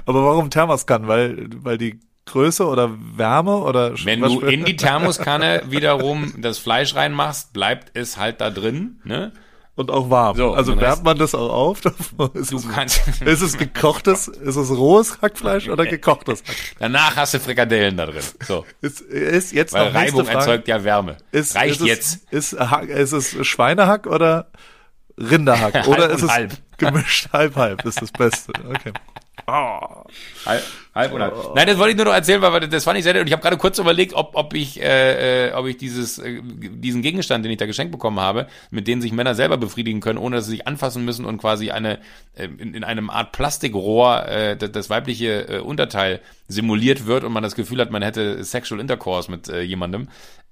Aber warum Thermoskan? Weil, weil die Größe oder Wärme oder Wenn du in die Thermoskanne wiederum das Fleisch reinmachst, bleibt es halt da drin, ne? und auch warm. So, also wärmt man das auch auf? ist, Du es, kannst, ist es gekochtes, ist es rohes Hackfleisch oder gekochtes Hack? danach hast du Frikadellen da drin. So. Ist, ist jetzt Weil noch Reibung Frage. erzeugt ja Wärme. Ist, Reicht ist jetzt. Es, ist, ist es Schweinehack oder Rinderhack? Oder ist und es halb. gemischt halb halb? Ist das Beste. Okay. Oh. Halb, halb oder halb. Nein, das wollte ich nur noch erzählen, weil das fand ich sehr nett. Und ich habe gerade kurz überlegt, ob, ob ich, äh, äh, ob ich dieses, äh, diesen Gegenstand, den ich da geschenkt bekommen habe, mit dem sich Männer selber befriedigen können, ohne dass sie sich anfassen müssen und quasi eine äh, in, in einem Art Plastikrohr äh, das, das weibliche äh, Unterteil simuliert wird und man das Gefühl hat, man hätte Sexual Intercourse mit äh, jemandem.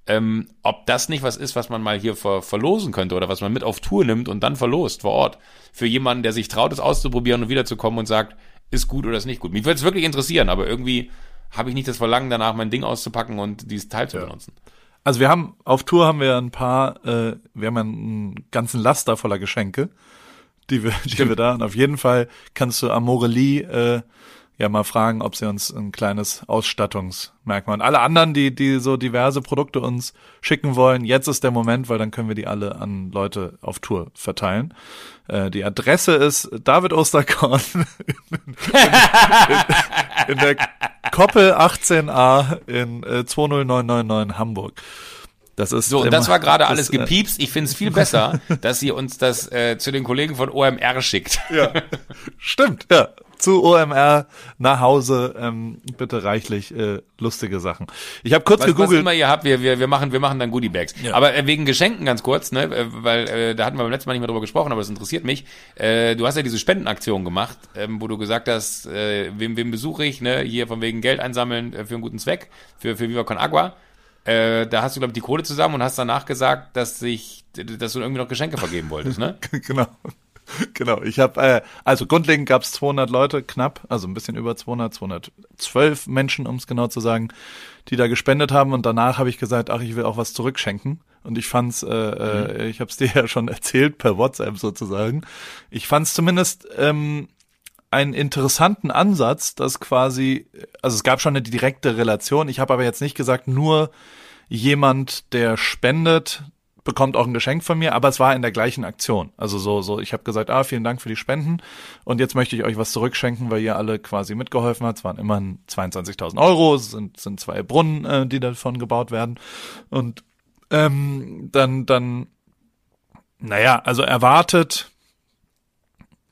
Ähm, ob das nicht was ist, was man mal hier ver verlosen könnte oder was man mit auf Tour nimmt und dann verlost vor Ort. Für jemanden, der sich traut, es auszuprobieren und wiederzukommen und sagt, ist gut oder ist nicht gut. Mich würde es wirklich interessieren, aber irgendwie habe ich nicht das Verlangen danach, mein Ding auszupacken und dieses Teil zu benutzen. Also wir haben auf Tour haben wir ein paar, äh, wir haben einen ganzen Laster voller Geschenke, die wir, die wir da. Und auf jeden Fall kannst du Amorelie äh, ja mal fragen, ob sie uns ein kleines Ausstattungsmerkmal und alle anderen, die die so diverse Produkte uns schicken wollen, jetzt ist der Moment, weil dann können wir die alle an Leute auf Tour verteilen. Äh, die Adresse ist David Osterkorn in der Koppel 18a in äh, 20999 Hamburg. Das ist So, und das war gerade alles äh, gepiepst. Ich finde es viel besser, dass ihr uns das äh, zu den Kollegen von OMR schickt. Ja, stimmt, ja. Zu OMR nach Hause ähm, bitte reichlich äh, lustige Sachen. Ich habe kurz Was, was gegoogelt. immer ihr habt, wir, wir, wir machen, wir machen dann Goodie Bags. Ja. Aber äh, wegen Geschenken ganz kurz, ne, äh, weil äh, da hatten wir beim letzten Mal nicht mehr drüber gesprochen, aber das interessiert mich. Äh, du hast ja diese Spendenaktion gemacht, ähm, wo du gesagt hast, äh, wem, wem besuche ich, ne, hier von wegen Geld einsammeln äh, für einen guten Zweck, für, für Viva Con Agua. Äh, da hast du, glaube ich, die Kohle zusammen und hast danach gesagt, dass sich, dass du irgendwie noch Geschenke vergeben wolltest, ne? genau. Genau, ich habe, äh, also grundlegend gab es 200 Leute, knapp, also ein bisschen über 200, 212 Menschen, um es genau zu sagen, die da gespendet haben. Und danach habe ich gesagt, ach, ich will auch was zurückschenken. Und ich fand's, äh, äh, ich habe es dir ja schon erzählt per WhatsApp sozusagen, ich fand's zumindest ähm, einen interessanten Ansatz, dass quasi, also es gab schon eine direkte Relation, ich habe aber jetzt nicht gesagt, nur jemand, der spendet, bekommt auch ein Geschenk von mir, aber es war in der gleichen Aktion. Also so, so, ich habe gesagt, ah, vielen Dank für die Spenden und jetzt möchte ich euch was zurückschenken, weil ihr alle quasi mitgeholfen habt. Es waren immerhin 22.000 Euro, es sind, sind zwei Brunnen, äh, die davon gebaut werden. Und ähm, dann, dann, naja, also erwartet,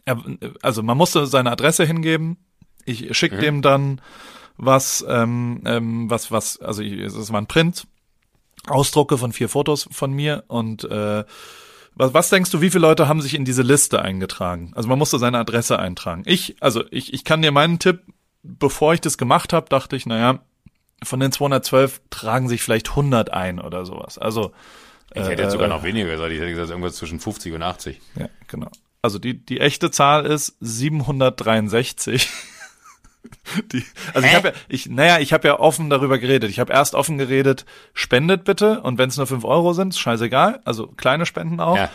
er, also man musste seine Adresse hingeben. Ich schicke Mhm. dem dann was, ähm, ähm, was, was, also ich, es war ein Print, Ausdrucke von vier Fotos von mir und äh, was, was denkst du, wie viele Leute haben sich in diese Liste eingetragen? Also man musste seine Adresse eintragen. Ich, also ich, ich kann dir meinen Tipp, bevor ich das gemacht habe, dachte ich, naja, von den 212 tragen sich vielleicht 100 ein oder sowas. Also Ich hätte jetzt sogar noch weniger gesagt. Ich hätte gesagt, irgendwas zwischen 50 und 80. Ja, genau. Also die, die echte Zahl ist 763. Die, also ich Hä? habe ja, ich, naja, ich habe ja offen darüber geredet. Ich habe erst offen geredet, spendet bitte und wenn es nur fünf Euro sind, ist scheißegal. Also kleine Spenden auch. Ja.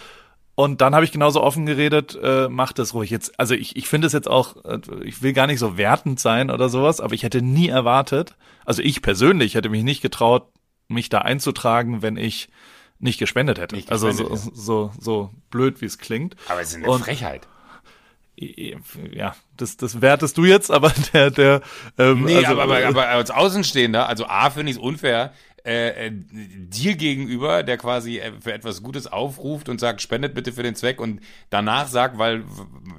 Und dann habe ich genauso offen geredet, äh, macht es ruhig. Jetzt, also ich, ich finde es jetzt auch, äh, ich will gar nicht so wertend sein oder sowas, aber ich hätte nie erwartet, also ich persönlich hätte mich nicht getraut, mich da einzutragen, wenn ich nicht gespendet hätte. Nicht also gespendet, so, so, so blöd, wie es klingt. Aber es ist eine Und- Frechheit. Ja, das, das wertest du jetzt, aber der, der, ähm, Nee, also, aber, aber, aber als Außenstehender, also A, finde ich es unfair, äh, äh, dir gegenüber, der quasi äh, für etwas Gutes aufruft und sagt, spendet bitte für den Zweck und danach sagt, weil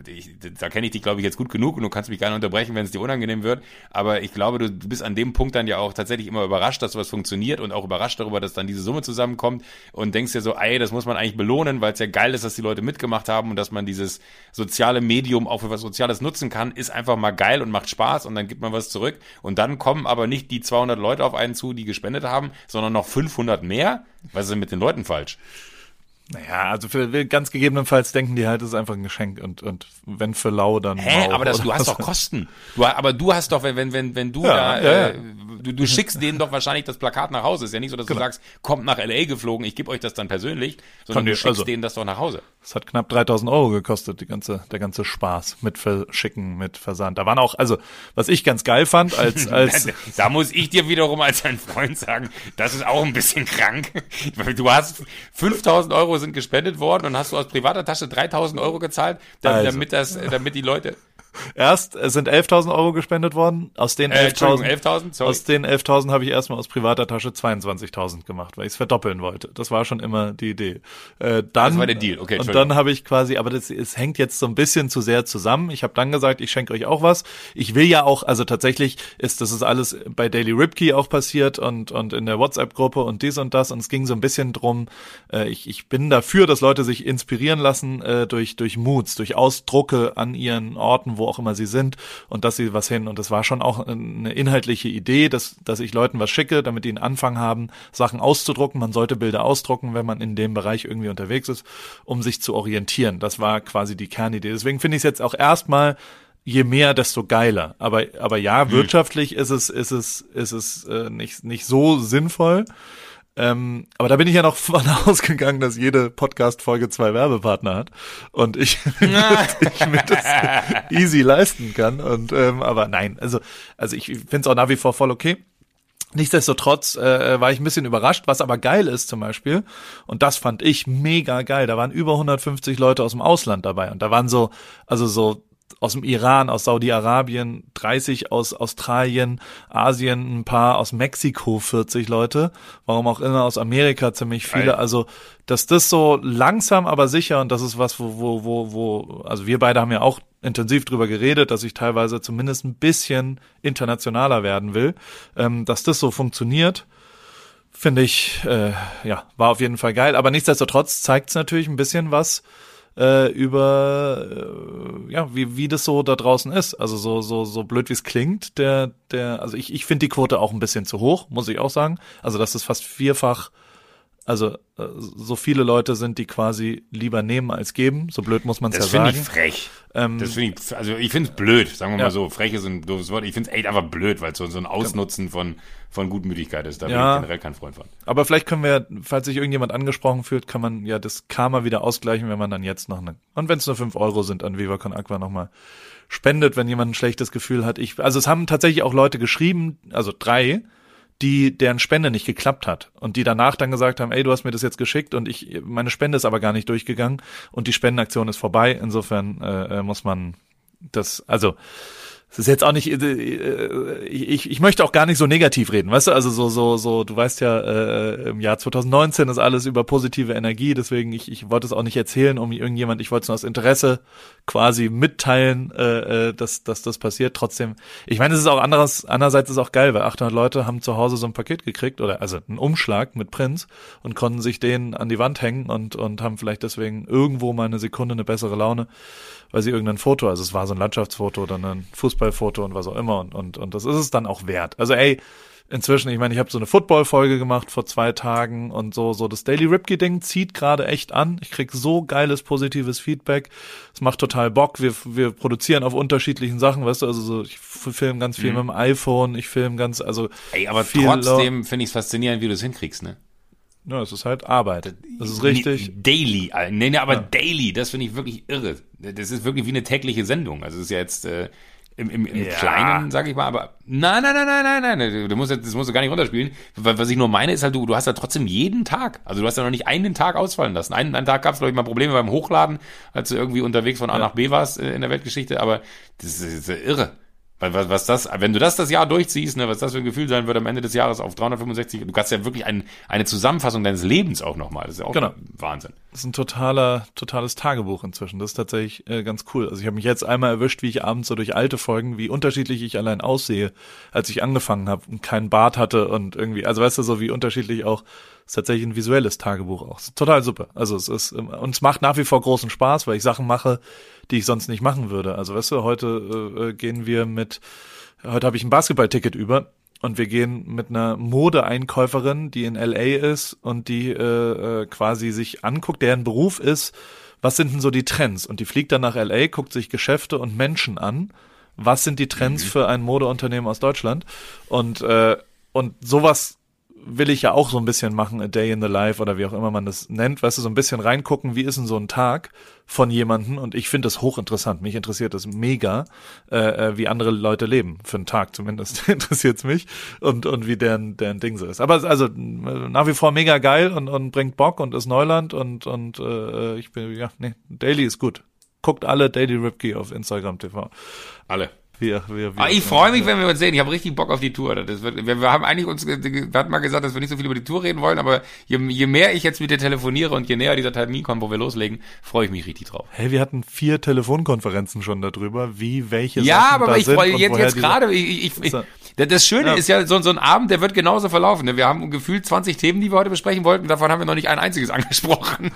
ich, da kenne ich dich, glaube ich, jetzt gut genug und du kannst mich gerne unterbrechen, wenn es dir unangenehm wird, aber ich glaube, du, du bist an dem Punkt dann ja auch tatsächlich immer überrascht, dass sowas funktioniert und auch überrascht darüber, dass dann diese Summe zusammenkommt und denkst dir so, ey, das muss man eigentlich belohnen, weil es ja geil ist, dass die Leute mitgemacht haben und dass man dieses soziale Medium auch für was Soziales nutzen kann, ist einfach mal geil und macht Spaß und dann gibt man was zurück. Und dann kommen aber nicht die 200 Leute auf einen zu, die gespendet haben, sondern noch 500 mehr? Was ist denn mit den Leuten falsch? Naja, also für ganz gegebenenfalls denken die halt, es ist einfach ein Geschenk und, und wenn für lau, dann. Hä, aber das, du hast doch Kosten. Du, aber du hast doch, wenn, wenn, wenn, wenn du ja, da, ja, äh, du, du schickst denen doch wahrscheinlich das Plakat nach Hause. Ist ja nicht so, dass genau. du sagst, kommt nach LA geflogen, ich gebe euch das dann persönlich, sondern Kann du schickst also, denen das doch nach Hause. Es hat knapp 3000 Euro gekostet, die ganze, der ganze Spaß mit Verschicken, mit Versand. Da waren auch, also, was ich ganz geil fand, als, als. da muss ich dir wiederum als ein Freund sagen, das ist auch ein bisschen krank. Du hast 5000 Euro sind gespendet worden und hast du aus privater Tasche 3000 Euro gezahlt, damit, also. damit das, damit die Leute, Erst sind 11.000 Euro gespendet worden. Aus den 11.000 äh, 11 aus den 11.000 habe ich erstmal aus privater Tasche 22.000 gemacht, weil ich es verdoppeln wollte. Das war schon immer die Idee. Äh, dann, das war der Deal. Okay, und dann habe ich quasi, aber das es hängt jetzt so ein bisschen zu sehr zusammen. Ich habe dann gesagt, ich schenke euch auch was. Ich will ja auch, also tatsächlich ist das ist alles bei Daily Ripkey auch passiert und und in der WhatsApp-Gruppe und dies und das und es ging so ein bisschen drum. Äh, ich ich bin dafür, dass Leute sich inspirieren lassen äh, durch durch Moods, durch Ausdrucke an ihren Orten, wo wo auch immer sie sind und dass sie was hin. Und das war schon auch eine inhaltliche Idee, dass, dass ich Leuten was schicke, damit die einen Anfang haben, Sachen auszudrucken. Man sollte Bilder ausdrucken, wenn man in dem Bereich irgendwie unterwegs ist, um sich zu orientieren. Das war quasi die Kernidee. Deswegen finde ich es jetzt auch erstmal je mehr, desto geiler. Aber, aber ja, hm. wirtschaftlich ist es, ist es, ist es äh, nicht, nicht so sinnvoll. Ähm, aber da bin ich ja noch von ausgegangen, dass jede Podcast-Folge zwei Werbepartner hat und ich, ich mir das easy leisten kann. Und ähm, aber nein, also also ich finde es auch nach wie vor voll okay. Nichtsdestotrotz äh, war ich ein bisschen überrascht, was aber geil ist zum Beispiel, und das fand ich mega geil. Da waren über 150 Leute aus dem Ausland dabei und da waren so, also so aus dem Iran, aus Saudi-Arabien, 30 aus Australien, Asien ein paar, aus Mexiko 40 Leute, warum auch immer aus Amerika ziemlich viele. Geil. Also, dass das so langsam, aber sicher, und das ist was, wo, wo, wo, wo, also wir beide haben ja auch intensiv drüber geredet, dass ich teilweise zumindest ein bisschen internationaler werden will, ähm, dass das so funktioniert finde ich, äh, ja, war auf jeden Fall geil. Aber nichtsdestotrotz zeigt es natürlich ein bisschen was äh, über äh, ja wie wie das so da draußen ist. Also so so so blöd wie es klingt, der der also ich ich finde die Quote auch ein bisschen zu hoch, muss ich auch sagen. Also das ist fast vierfach also äh, so viele Leute sind, die quasi lieber nehmen als geben. So blöd muss man es ja sagen. Das finde ich frech. Ähm, das finde ich, also ich finde es blöd, sagen wir ja. mal so. Frech ist ein doofes Wort. Ich finde es echt einfach blöd, weil es so, so ein Ausnutzen von, von Gutmütigkeit ist. Da ja. bin ich generell kein Freund von. Aber vielleicht können wir, falls sich irgendjemand angesprochen fühlt, kann man ja das Karma wieder ausgleichen, wenn man dann jetzt noch eine, und wenn es nur fünf Euro sind, an Viva Con Aqua nochmal spendet, wenn jemand ein schlechtes Gefühl hat. Ich, also es haben tatsächlich auch Leute geschrieben, also drei, die deren Spende nicht geklappt hat und die danach dann gesagt haben, ey, du hast mir das jetzt geschickt und ich meine Spende ist aber gar nicht durchgegangen und die Spendenaktion ist vorbei. Insofern äh, äh muss man das also es ist jetzt auch nicht, äh, äh, ich, ich möchte auch gar nicht so negativ reden, weißt du, also so, so, so, du weißt ja, äh, im Jahr 2019 ist alles über positive Energie, deswegen ich, ich wollte es auch nicht erzählen, um irgendjemand, ich wollte es nur aus Interesse quasi mitteilen, äh, äh, dass, dass das passiert. Trotzdem, ich meine, es ist auch anderes, andererseits ist auch geil, weil 800 Leute haben zu Hause so ein Paket gekriegt oder also einen Umschlag mit Prints und konnten sich den an die Wand hängen und, und haben vielleicht deswegen irgendwo mal eine Sekunde eine bessere Laune weil sie irgendein Foto, also es war so ein Landschaftsfoto oder ein Fußballfoto und was auch immer und, und, und das ist es dann auch wert. Also ey, inzwischen, ich meine, ich habe so eine Football-Folge gemacht vor zwei Tagen und so, so das Daily Ripkey-Ding zieht gerade echt an. Ich krieg so geiles, positives Feedback. Es macht total Bock. Wir, wir produzieren auf unterschiedlichen Sachen, weißt du, also so, ich filme ganz viel mhm. mit dem iPhone, ich filme ganz, also. Ey, aber trotzdem finde ich es faszinierend, wie du es hinkriegst, ne? Ja, es ist halt Arbeit. Das ist richtig. Daily. Nee, nee, aber ja. daily, das finde ich wirklich irre. Das ist wirklich wie eine tägliche Sendung. Also es ist ja jetzt äh, im, im, im ja. Kleinen, sag ich mal, aber nein, nein, nein, nein, nein, nein. Du musst das musst du gar nicht runterspielen. Was ich nur meine, ist halt, du, du hast ja trotzdem jeden Tag. Also du hast ja noch nicht einen Tag ausfallen lassen. Einen, einen Tag gab es, glaube ich, mal Probleme beim Hochladen, als du irgendwie unterwegs von A ja. nach B warst äh, in der Weltgeschichte, aber das ist, das ist irre. Was, was das, wenn du das das Jahr durchziehst, ne, was das für ein Gefühl sein wird am Ende des Jahres auf 365, du kannst ja wirklich ein, eine Zusammenfassung deines Lebens auch nochmal. Das ist ja auch Genau. Wahnsinn. Das ist ein totaler, totales Tagebuch inzwischen. Das ist tatsächlich äh, ganz cool. Also ich habe mich jetzt einmal erwischt, wie ich abends so durch alte Folgen, wie unterschiedlich ich allein aussehe, als ich angefangen habe und keinen Bart hatte und irgendwie, also weißt du, so wie unterschiedlich auch, ist tatsächlich ein visuelles Tagebuch auch. Total super. Also es ist, ähm, und es macht nach wie vor großen Spaß, weil ich Sachen mache, die ich sonst nicht machen würde. Also weißt du, heute äh, äh, gehen wir mit, heute habe ich ein Basketballticket über und wir gehen mit einer Modeeinkäuferin, die in LA ist und die äh, äh, quasi sich anguckt, deren Beruf ist, was sind denn so die Trends? Und die fliegt dann nach LA, guckt sich Geschäfte und Menschen an. Was sind die Trends für ein Modeunternehmen aus Deutschland? Und äh, und sowas will ich ja auch so ein bisschen machen, a day in the life oder wie auch immer man das nennt, weißt du, so ein bisschen reingucken, wie ist denn so ein Tag von jemanden und ich finde das hochinteressant, mich interessiert das mega, äh, äh, wie andere Leute leben, für einen Tag zumindest interessiert's mich und und wie deren deren Ding so ist. Aber also äh, nach wie vor mega geil und und bringt Bock und ist Neuland und und äh, ich bin ja, nee, Daily ist gut. Guckt alle Daily Ripkey auf Instagram TV. Alle. Wir, wir, wir, Ah, ich freue mich, wenn wir uns sehen. Ich habe richtig Bock auf die Tour. Das wird, wir, wir haben eigentlich uns, wir hatten mal gesagt, dass wir nicht so viel über die Tour reden wollen, aber je, je mehr ich jetzt mit dir telefoniere und je näher dieser Termin kommt, wo wir loslegen, freue ich mich richtig drauf. Hey, wir hatten vier Telefonkonferenzen schon darüber, wie welche Ja, Sachen aber da ich sind freue und jetzt, jetzt gerade, ich, ich, ich, das Schöne Ja. ist ja, so, so ein Abend, der wird genauso verlaufen. ne? Wir haben gefühlt 20 Themen, die wir heute besprechen wollten, davon haben wir noch nicht ein einziges angesprochen.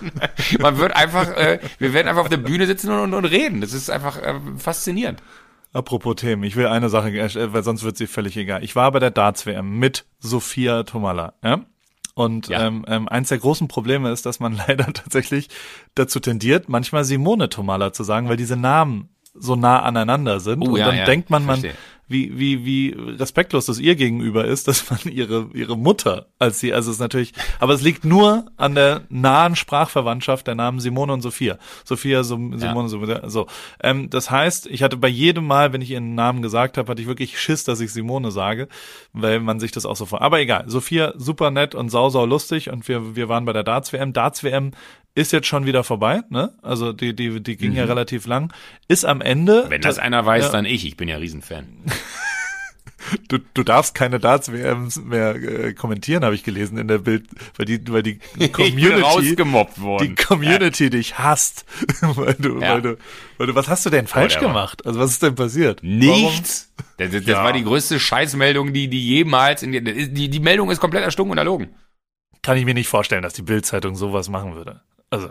Man wird einfach, äh, wir werden einfach auf der Bühne sitzen und, und, und reden. Das ist einfach äh, faszinierend. Apropos Themen, ich will eine Sache, äh, weil sonst wird sie völlig egal. Ich war bei der Darts-WM mit Sophia Tomala, ja? Und Ja. ähm, ähm, eins der großen Probleme ist, dass man leider tatsächlich dazu tendiert, manchmal Simone Tomala zu sagen, weil diese Namen so nah aneinander sind. Oh, und ja, dann denkt man, man, verstehe. Wie, wie, wie respektlos das ihr gegenüber ist, dass man ihre, ihre Mutter als sie, also es ist natürlich, aber es liegt nur an der nahen Sprachverwandtschaft der Namen Simone und Sophia. Sophia, so, Simone, Sophia, so. Ähm, das heißt, ich hatte bei jedem Mal, wenn ich ihren Namen gesagt habe, hatte ich wirklich Schiss, dass ich Simone sage, weil man sich das auch so vor. Aber egal, Sophia, super nett und sau, sau lustig und wir, wir waren bei der Darts-WM. Darts-WM ist jetzt schon wieder vorbei, ne? Also die, die, die ging ja relativ lang. Ist am Ende. Mhm. Wenn das einer weiß, Ja. dann ich. Ich bin ja Riesenfan. Du, du darfst keine Darts-WMs mehr äh, kommentieren, habe ich gelesen in der Bild, weil die, weil die Community, rausgemobbt die worden. Community dich hasst, weil du, Ja. weil du, weil du, was hast du denn falsch Whatever. gemacht? Also was ist denn passiert? Nichts. Das, das, das Ja. war die größte Scheißmeldung, die, die jemals in die, die, die Meldung ist komplett erstunken und erlogen. Warum? Kann ich mir nicht vorstellen, dass die Bild-Zeitung sowas machen würde. Also,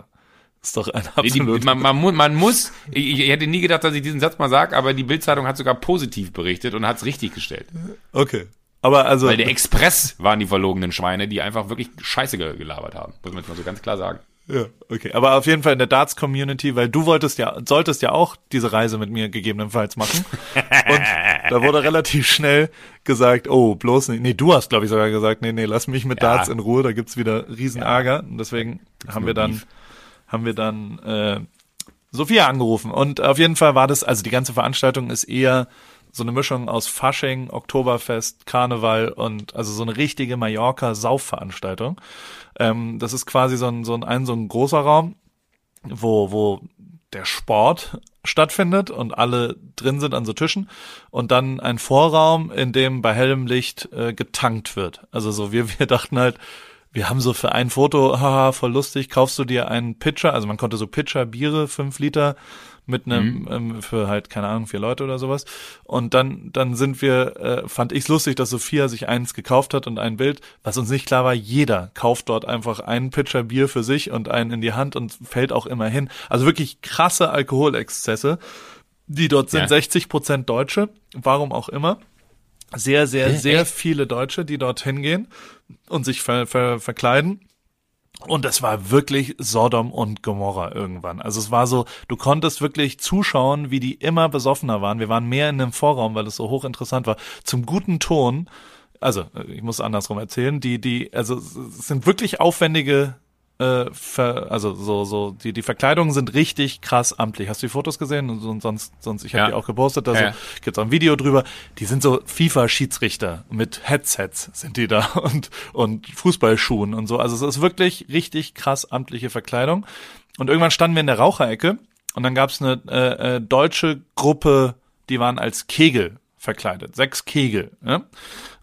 ist doch ein Die, die, absolut. man, man, man muss, ich, ich hätte nie gedacht, dass ich diesen Satz mal sage, aber die Bildzeitung hat sogar positiv berichtet und hat es richtig gestellt. okay. Aber also, Weil der Express waren die verlogenen Schweine, die einfach wirklich Scheiße ge- gelabert haben. Muss man jetzt mal so ganz klar sagen. Ja, okay. Aber auf jeden Fall in der Darts-Community, weil du wolltest ja, solltest ja auch diese Reise mit mir gegebenenfalls machen. Und da wurde relativ schnell gesagt, oh, bloß nicht. Nee, du hast, glaube ich, sogar gesagt, nee, nee, lass mich mit Ja. Darts in Ruhe, da gibt's wieder riesen Ärger. Und deswegen haben wir dann, haben wir dann äh, Sophia angerufen. Und auf jeden Fall war das, also die ganze Veranstaltung ist eher so eine Mischung aus Fasching, Oktoberfest, Karneval und also so eine richtige Mallorca-Saufveranstaltung. Ähm, das ist quasi so ein, so ein, ein, so ein großer Raum, wo, wo der Sport stattfindet und alle drin sind an so Tischen und dann ein Vorraum, in dem bei hellem Licht äh, getankt wird. Also so wir, wir dachten halt, wir haben so für ein Foto, haha, voll lustig, kaufst du dir einen Pitcher, also man konnte so Pitcher Biere, fünf Liter mit einem ähm, für halt keine Ahnung vier Leute oder sowas. Und dann dann sind wir äh, fand ich's lustig dass Sophia sich eins gekauft hat und ein Bild was uns nicht klar war jeder kauft dort einfach einen Pitcher Bier für sich und einen in die Hand und fällt auch immer hin. Also wirklich krasse Alkoholexzesse die dort sind. Ja. 60 Prozent Deutsche warum auch immer. Sehr sehr sehr Echt? viele Deutsche die dorthin gehen und sich ver, ver, verkleiden und es war wirklich Sodom und Gomorra irgendwann. Also es war so, du konntest wirklich zuschauen, wie die immer besoffener waren. Wir waren mehr in dem Vorraum, weil es so hochinteressant war. Zum guten Ton, also äh, ich muss andersrum erzählen, die, die, also es sind wirklich aufwendige, äh, ver, also so, so, die, die Verkleidungen sind richtig krass amtlich. Hast du die Fotos gesehen? Und so- sonst, sonst, ich habe Ja. die auch gepostet, also Ja, ja. gibt's auch ein Video drüber. Die sind so FIFA-Schiedsrichter mit Headsets sind die da und, und Fußballschuhen und so. Also es ist wirklich richtig krass amtliche Verkleidung. Und irgendwann standen wir in der Raucherecke und dann gab's eine äh, äh, deutsche Gruppe, die waren als Kegel verkleidet. Sechs Kegel. Ja?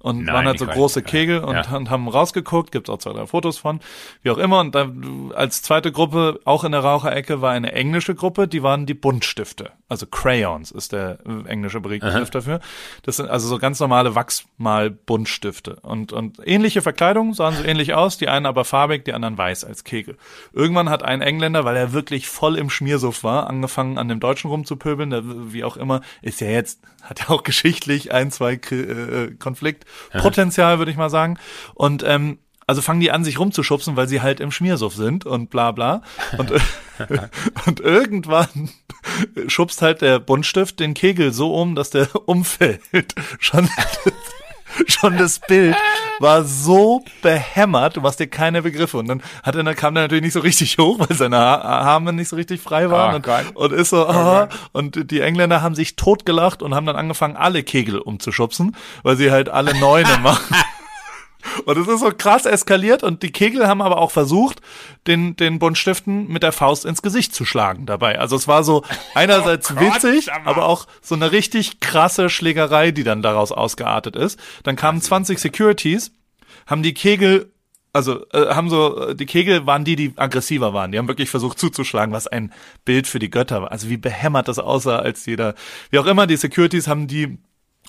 Und Nein, waren halt so große. Kegel und, Ja. und haben rausgeguckt. Gibt's auch zwei, drei Fotos von. Wie auch immer. Und dann als zweite Gruppe, auch in der Raucherecke, war eine englische Gruppe. Die waren die Buntstifte. Also Crayons ist der äh, englische Begriff dafür. Das sind also so ganz normale Wachsmal-Buntstifte. Und, und ähnliche Verkleidung, sahen so ähnlich aus. Die einen aber farbig, die anderen weiß als Kegel. Irgendwann hat ein Engländer, weil er wirklich voll im Schmiersuff war, angefangen an dem Deutschen rumzupöbeln. Der, wie auch immer, ist ja jetzt, hat ja auch geschichtlich ein, zwei Kri- äh, Konfliktpotenzial, würde ich mal sagen. Und ähm, also fangen die an, sich rumzuschubsen, weil sie halt im Schmiersuff sind und bla bla. Und, und irgendwann schubst halt der Buntstift den Kegel so um, dass der umfällt. Schon, schon das Bild war so behämmert, du machst dir keine Begriffe. Und dann hat er, dann kam der natürlich nicht so richtig hoch, weil seine Arme nicht so richtig frei waren. Oh und, und ist so, ah, und die Engländer haben sich totgelacht und haben dann angefangen, alle Kegel umzuschubsen, weil sie halt alle Neune machen. Und es ist so krass eskaliert und die Kegel haben aber auch versucht, den, den Buntstiften mit der Faust ins Gesicht zu schlagen dabei. Also es war so einerseits Oh Gott, witzig, aber auch so eine richtig krasse Schlägerei, die dann daraus ausgeartet ist. Dann kamen 20 Securities, haben die Kegel also äh, haben so äh, die Kegel waren die, die aggressiver waren. Die haben wirklich versucht zuzuschlagen, was ein Bild für die Götter war. Also wie behämmert das aussah, als jeder, wie auch immer, die Securities haben die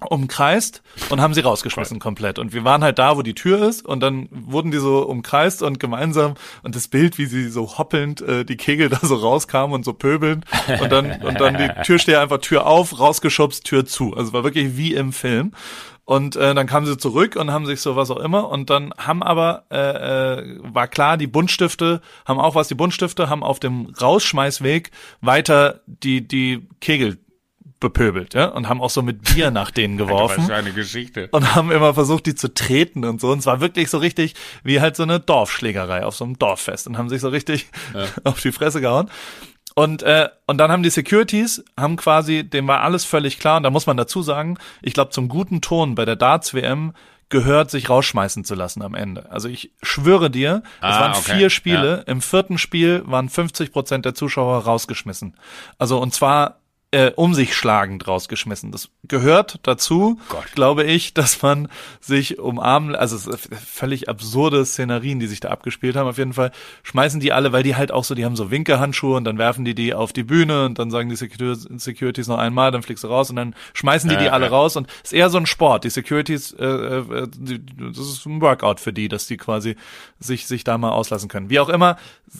umkreist und haben sie rausgeschmissen komplett. Und wir waren halt da, wo die Tür ist und dann wurden die so umkreist und gemeinsam und das Bild, wie sie so hoppelnd äh, die Kegel da so rauskamen und so pöbeln und dann und dann die Türsteher einfach Tür auf, rausgeschubst, Tür zu. Also es war wirklich wie im Film. Und äh, dann kamen sie zurück und haben sich so was auch immer. Und dann haben aber, äh, äh, war klar, die Buntstifte haben auch was, die Buntstifte haben auf dem Rausschmeißweg weiter die, die Kegel bepöbelt, ja, und haben auch so mit Bier nach denen geworfen Was für eine Geschichte. und haben immer versucht, die zu treten und so. Und es war wirklich so richtig wie halt so eine Dorfschlägerei auf so einem Dorffest und haben sich so richtig auf die Fresse gehauen. Und, äh, und dann haben die Securities, haben quasi, dem war alles völlig klar. Und da muss man dazu sagen, ich glaube, zum guten Ton bei der Darts-WM gehört, sich rausschmeißen zu lassen am Ende. Also ich schwöre dir, es Ah, waren okay, vier Spiele. Im vierten Spiel waren 50 Prozent der Zuschauer rausgeschmissen. Also und zwar äh, um sich schlagend rausgeschmissen. Das gehört dazu, Gott. glaube ich, dass man sich umarmen, also ist völlig absurde Szenarien, die sich da abgespielt haben. Auf jeden Fall schmeißen die alle, weil die halt auch so, die haben so Winkehandschuhe und dann werfen die die auf die Bühne und dann sagen die Secur- Securities noch einmal, dann fliegst du raus und dann schmeißen die die Ja, alle raus und es ist eher so ein Sport. Die Securities, äh, äh, die, das ist ein Workout für die, dass die quasi sich sich da mal auslassen können. Wie auch immer,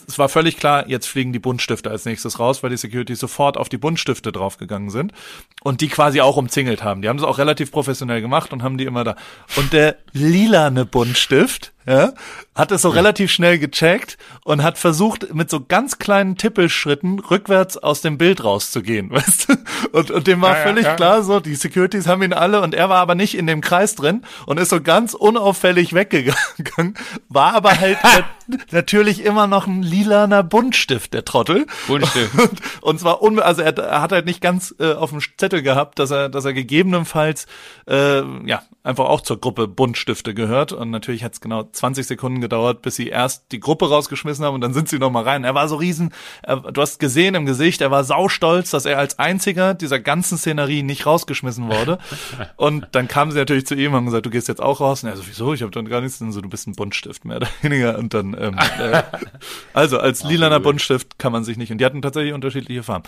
es war völlig klar, jetzt fliegen die Buntstifte als nächstes raus, weil die Securities sofort auf die Buntstifte draufgegangen sind und die quasi auch umzingelt haben. Die haben das auch relativ professionell gemacht und haben die immer da. Und der lilane Buntstift, ja, hat es so relativ schnell gecheckt und hat versucht, mit so ganz kleinen Tippelschritten rückwärts aus dem Bild rauszugehen, weißt du? Und, und dem war Ja, ja, völlig ja. klar, so, die Securities haben ihn alle und er war aber nicht in dem Kreis drin und ist so ganz unauffällig weggegangen, war aber halt nat- natürlich immer noch ein lilaner Buntstift, der Trottel. Buntstift. Und, und zwar un also er, er hat halt nicht ganz äh, auf dem Zettel gehabt, dass er, dass er gegebenenfalls äh, ja einfach auch zur Gruppe Buntstifte gehört. Und natürlich hat es genau 20 Sekunden gedauert, bis sie erst die Gruppe rausgeschmissen haben und dann sind sie noch mal rein. Er war so riesen, er, du hast gesehen im Gesicht, er war saustolz, dass er als einziger dieser ganzen Szenerie nicht rausgeschmissen wurde. und dann kamen sie natürlich zu ihm und haben gesagt, du gehst jetzt auch raus. Und er so, wieso? Ich habe dann gar nichts. Und so, du bist ein Buntstift mehr oder weniger. Und dann, ähm, äh, also als lilaner Buntstift kann man sich nicht. Und die hatten tatsächlich unterschiedliche Farben.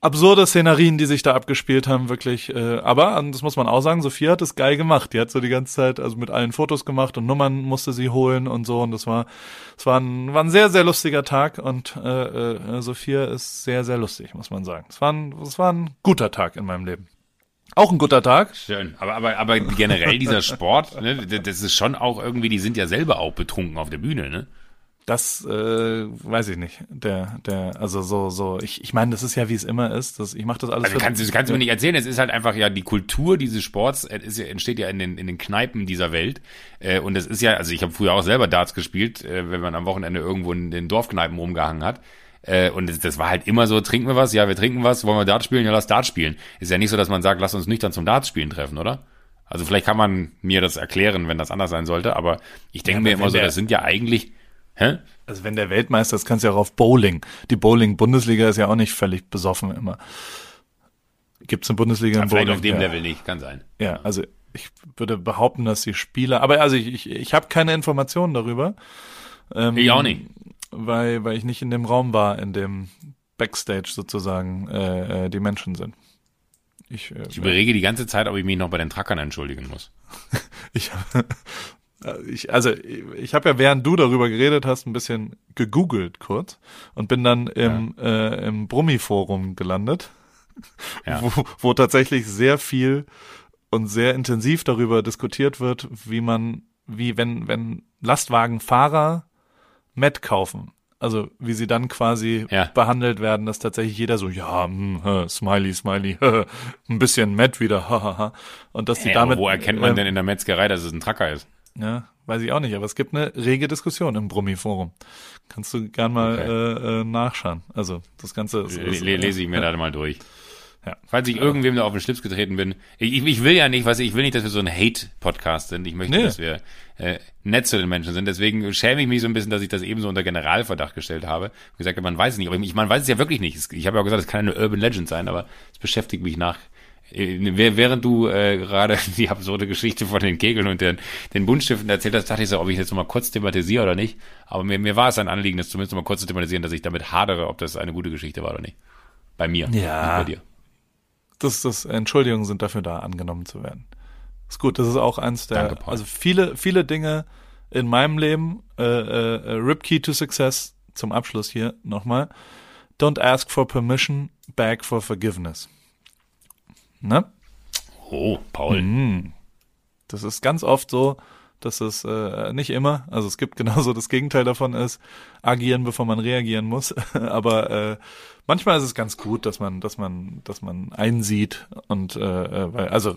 Absurde Szenarien, die sich da abgespielt haben, wirklich. Äh, aber, das muss man auch sagen, Sophia hat es geil gemacht. Die hat so die ganze Zeit, also mit allen Fotos gemacht und Nummern musste sie holen und so. Und das war, es war ein, war ein sehr, sehr lustiger Tag. Und äh, äh, Sophia ist sehr, sehr lustig, muss man sagen. Es war ein, es war ein guter Tag in meinem Leben. Auch ein guter Tag. Schön. Aber, aber, aber generell dieser Sport, ne, das ist schon auch irgendwie, die sind ja selber auch betrunken auf der Bühne, ne? Das äh, weiß ich nicht. Der, der, also so, so. Ich, ich meine, das ist ja wie es immer ist. Das, ich mache das alles. Also kannst, du kannst du mir nicht erzählen, es ist halt einfach ja die Kultur dieses Sports, es ist ja, entsteht ja in den, in den Kneipen dieser Welt. Äh, und es ist ja, also ich habe früher auch selber Darts gespielt, äh, wenn man am Wochenende irgendwo in den Dorfkneipen rumgehangen hat. Äh, und das, das war halt immer so, trinken wir was? Ja, wir trinken was, wollen wir Darts spielen? Ja, lass Darts spielen. Ist ja nicht so, dass man sagt, lass uns nüchtern zum Darts spielen treffen, oder? Also vielleicht kann man mir das erklären, wenn das anders sein sollte, aber ich denke Ja, mir immer so, das sind ja eigentlich, hä? Also wenn der Weltmeister ist, kannst du ja auch auf Bowling. Die Bowling-Bundesliga ist ja auch nicht völlig besoffen immer. Gibt's eine Bundesliga Ja, im vielleicht Bowling? auf dem ja. Level nicht, kann sein. Ja, also ich würde behaupten, dass die Spieler, aber also ich, ich, ich habe keine Informationen darüber. Ähm, Ich auch nicht. Weil, weil ich nicht in dem Raum war, in dem Backstage sozusagen äh, äh, die Menschen sind. Ich, äh, Ich überlege die ganze Zeit, ob ich mich noch bei den Trackern entschuldigen muss. ich, ich also ich habe ja während du darüber geredet hast ein bisschen gegoogelt kurz und bin dann im äh, im Brummi Forum gelandet, Ja. wo, wo tatsächlich sehr viel und sehr intensiv darüber diskutiert wird, wie man wie wenn wenn Lastwagenfahrer Met kaufen. Also wie sie dann quasi Ja. behandelt werden, dass tatsächlich jeder so, ja, hm, hä, Smiley, Smiley, ein bisschen Met wieder, hahaha. Und dass die Hey, damit. wo erkennt man ähm, denn in der Metzgerei, dass es ein Tracker ist? Ja, weiß ich auch nicht, aber es gibt eine rege Diskussion im Brummi-Forum. Kannst du gern mal Okay. äh, äh, nachschauen. Also das Ganze ist, ist, le- lese ich mir da mal durch. Ja. Falls ich irgendwem da auf den Schlips getreten bin. Ich, ich- ich will ja nicht, was ich will nicht, dass wir so ein Hate-Podcast sind. Ich möchte, Nee. dass wir äh, nett zu den Menschen sind. Deswegen schäme ich mich so ein bisschen, dass ich das eben so unter Generalverdacht gestellt habe. Und gesagt, man weiß es nicht. Aber ich, man weiß es ja wirklich nicht. Ich habe ja auch gesagt, es kann eine Urban Legend sein, aber es beschäftigt mich nach. Äh, wäh- Während du äh, gerade die absurde Geschichte von den Kegeln und den, den Buntstiften erzählt hast, dachte ich so, ob ich jetzt mal kurz thematisiere oder nicht. Aber mir, mir war es ein Anliegen, das zumindest mal kurz zu thematisieren, dass ich damit hadere, ob das eine gute Geschichte war oder nicht. Bei mir, Ja. bei dir. das, das Entschuldigungen sind dafür da, angenommen zu werden. Ist gut, das ist auch eins der, Danke, Paul. also viele, viele Dinge in meinem Leben, äh, äh, Rip Key to Success, zum Abschluss hier nochmal. Don't ask for permission, beg for forgiveness. Ne? Oh, Paul. Mhm. Das ist ganz oft so, dass es äh, nicht immer, also es gibt genauso das Gegenteil davon ist, agieren, bevor man reagieren muss. Aber äh, manchmal ist es ganz gut, dass man, dass man, dass man einsieht und äh, äh, weil, also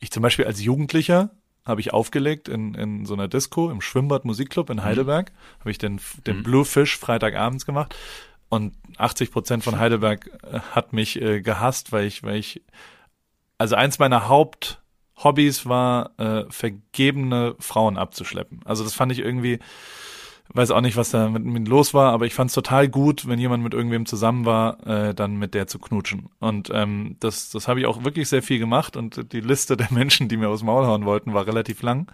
ich zum Beispiel als Jugendlicher habe ich aufgelegt in, in so einer Disco im Schwimmbad Musikclub in Heidelberg, habe ich den, den Blue Fish Freitagabends gemacht und 80 Prozent von Heidelberg äh, hat mich äh, gehasst, weil ich, weil ich also eins meiner Haupthobbys war, äh, vergebene Frauen abzuschleppen. Also das fand ich irgendwie, weiß auch nicht, was da mit mir los war, aber ich fand es total gut, wenn jemand mit irgendwem zusammen war, äh, dann mit der zu knutschen. Und ähm, das, das habe ich auch wirklich sehr viel gemacht und die Liste der Menschen, die mir aus dem Maul hauen wollten, war relativ lang.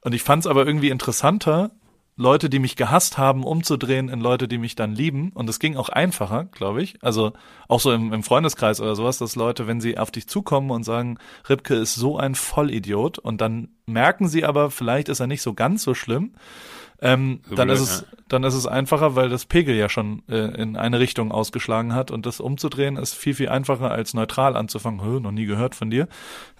Und ich fand es aber irgendwie interessanter, Leute, die mich gehasst haben, umzudrehen in Leute, die mich dann lieben. Und es ging auch einfacher, glaube ich. Also auch so im, im Freundeskreis oder sowas, dass Leute, wenn sie auf dich zukommen und sagen, Ripke ist so ein Vollidiot und dann merken sie aber, vielleicht ist er nicht so ganz so schlimm, ähm, So dann blöd, ist es, ja. dann ist es einfacher, weil das Pegel ja schon äh, in eine Richtung ausgeschlagen hat und das umzudrehen ist viel, viel einfacher als neutral anzufangen. Hö, noch nie gehört von dir.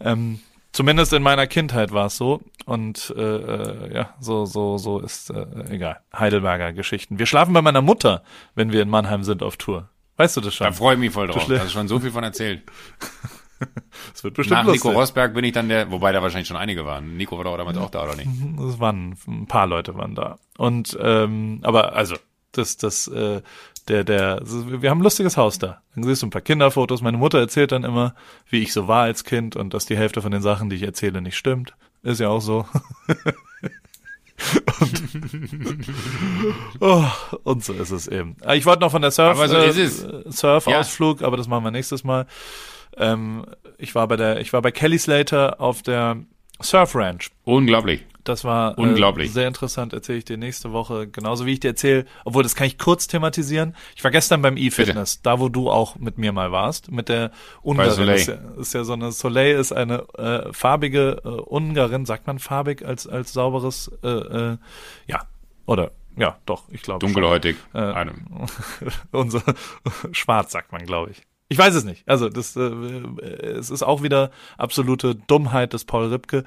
Ähm, zumindest in meiner Kindheit war es so und äh, äh, ja, so, so, so ist äh, egal. Heidelberger Geschichten. Wir schlafen bei meiner Mutter, wenn wir in Mannheim sind auf Tour. Weißt du das Da schon? freue ich mich voll drauf. Da hast du schon so viel von erzählt. Das wird bestimmt Nach Nico. Rosberg bin ich dann der, wobei da wahrscheinlich schon einige waren. Nico war doch damals auch da, oder nicht? Es waren ein paar Leute waren da. Und ähm, aber also das das äh, der der wir haben ein lustiges Haus da. Dann siehst du ein paar Kinderfotos. Meine Mutter erzählt dann immer, wie ich so war als Kind und dass die Hälfte von den Sachen, die ich erzähle, nicht stimmt. Ist ja auch so. und, oh, und so ist es eben. Ah, Ich wollte noch von der Surf Aber so äh. Surf-Ausflug, aber das machen wir nächstes Mal. Ähm, ich war bei der, ich war bei Kelly Slater auf der Surf Ranch. Unglaublich. Das war Unglaublich. Äh, sehr interessant, erzähle ich dir nächste Woche, genauso wie ich dir erzähle, obwohl das kann ich kurz thematisieren. Ich war gestern beim E-Fitness, da wo du auch mit mir mal warst, mit der Ungarin. Soleil. Ist ja, ist ja so eine Soleil ist eine äh, farbige äh, Ungarin, sagt man farbig als als sauberes äh, äh, ja, oder ja, doch, ich glaube Dunkelhäutig. Äh, Eine- unser schwarz sagt man, glaube ich. Ich weiß es nicht. Also das, äh, es ist auch wieder absolute Dummheit des Paul Ripke.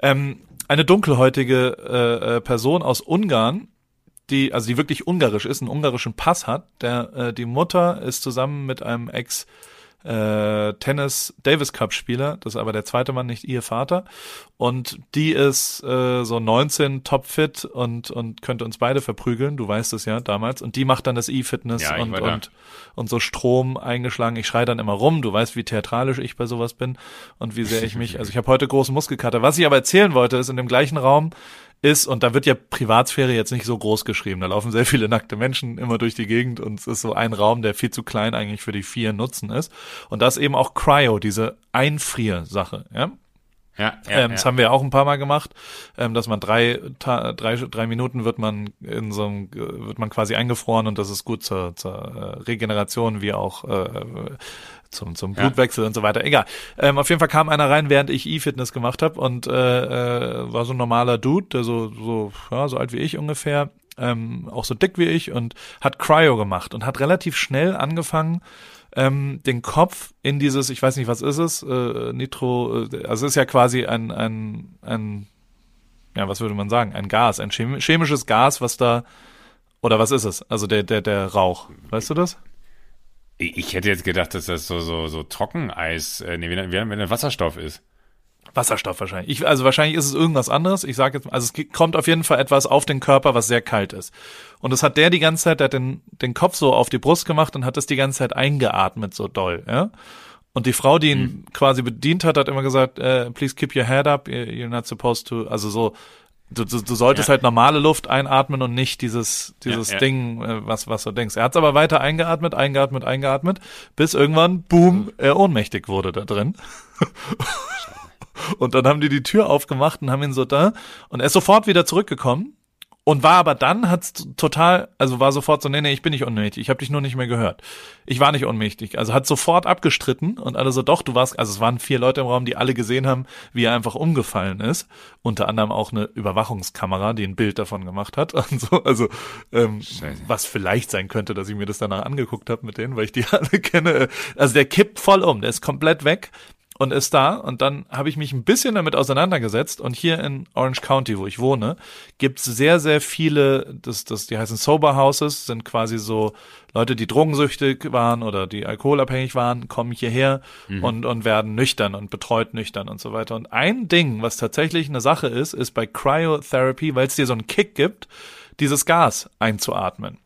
Ähm, eine dunkelhäutige äh, äh, Person aus Ungarn, die also die wirklich ungarisch ist, einen ungarischen Pass hat. Der äh, die Mutter ist zusammen mit einem Ex äh, Tennis Davis Cup Spieler, das ist aber der zweite Mann, nicht ihr Vater. Und die ist äh, so 19 topfit und und könnte uns beide verprügeln. Du weißt es ja damals. Und die macht dann das E-Fitness Ja, und und und so Strom eingeschlagen. Ich schreie dann immer rum. Du weißt, wie theatralisch ich bei sowas bin und wie sehr ich mich. Also ich habe heute großen Muskelkater. Was ich aber erzählen wollte, ist in dem gleichen Raum ist, und da wird ja Privatsphäre jetzt nicht so groß geschrieben. Da laufen sehr viele nackte Menschen immer durch die Gegend und es ist so ein Raum, der viel zu klein eigentlich für die vier Nutzen ist. Und das eben auch Cryo, diese Einfrier-Sache, ja. Ja, ja, ähm, ja. Das haben wir auch ein paar Mal gemacht, ähm, dass man drei, Ta drei, drei Minuten wird man in so einem, äh, wird man quasi eingefroren und das ist gut zur, zur äh, Regeneration wie auch äh, zum, zum Ja. Blutwechsel und so weiter. Egal. Ähm, auf jeden Fall kam einer rein, während ich E-Fitness gemacht habe und äh, äh, war so ein normaler Dude, der so, so, ja, so alt wie ich ungefähr, ähm, auch so dick wie ich und hat Cryo gemacht und hat relativ schnell angefangen, ähm, den Kopf in dieses, ich weiß nicht, was ist es, äh, Nitro, äh, also es ist ja quasi ein, ein, ein, ja, was würde man sagen, ein Gas, ein chemi- chemisches Gas, was da, oder was ist es? Also der, der, der Rauch, weißt du das? Ich hätte jetzt gedacht, dass das so, so, so Trockeneis, äh, nee, wenn, wenn, wenn Wasserstoff ist. Wasserstoff wahrscheinlich. Ich, also wahrscheinlich ist es irgendwas anderes. Ich sage jetzt, also es kommt auf jeden Fall etwas auf den Körper, was sehr kalt ist. Und das hat der die ganze Zeit, der hat den, den Kopf so auf die Brust gemacht und hat das die ganze Zeit eingeatmet, so doll, ja. Und die Frau, die ihn quasi bedient hat, hat immer gesagt, äh, please keep your head up, you're you're not supposed to, also so, du, du, du solltest Ja. halt normale Luft einatmen und nicht dieses, dieses Ja, ja. Ding, äh, was, was du denkst. Er hat es aber weiter eingeatmet, eingeatmet, eingeatmet, bis irgendwann, boom, er ohnmächtig wurde da drin. Und dann haben die die Tür aufgemacht und haben ihn so da und er ist sofort wieder zurückgekommen und war aber dann hat's total, also war sofort so, nee, nee, ich bin nicht ohnmächtig, ich habe dich nur nicht mehr gehört. Ich war nicht ohnmächtig, also hat sofort abgestritten und alle so, doch, du warst, also es waren vier Leute im Raum, die alle gesehen haben, wie er einfach umgefallen ist. Unter anderem auch eine Überwachungskamera, die ein Bild davon gemacht hat und so, also ähm, Scheiße. was vielleicht sein könnte, dass ich mir das danach angeguckt habe mit denen, weil ich die alle kenne. Also der kippt voll um, der ist komplett weg und ist da und dann habe ich mich ein bisschen damit auseinandergesetzt und hier in Orange County, wo ich wohne, gibt's sehr, sehr viele, das, das, die heißen Sober Houses, sind quasi so Leute, die drogensüchtig waren oder die alkoholabhängig waren, kommen hierher und, und werden nüchtern und betreut nüchtern und so weiter. Und ein Ding, was tatsächlich eine Sache ist, ist bei Cryotherapy, weil es dir so einen Kick gibt, dieses Gas einzuatmen.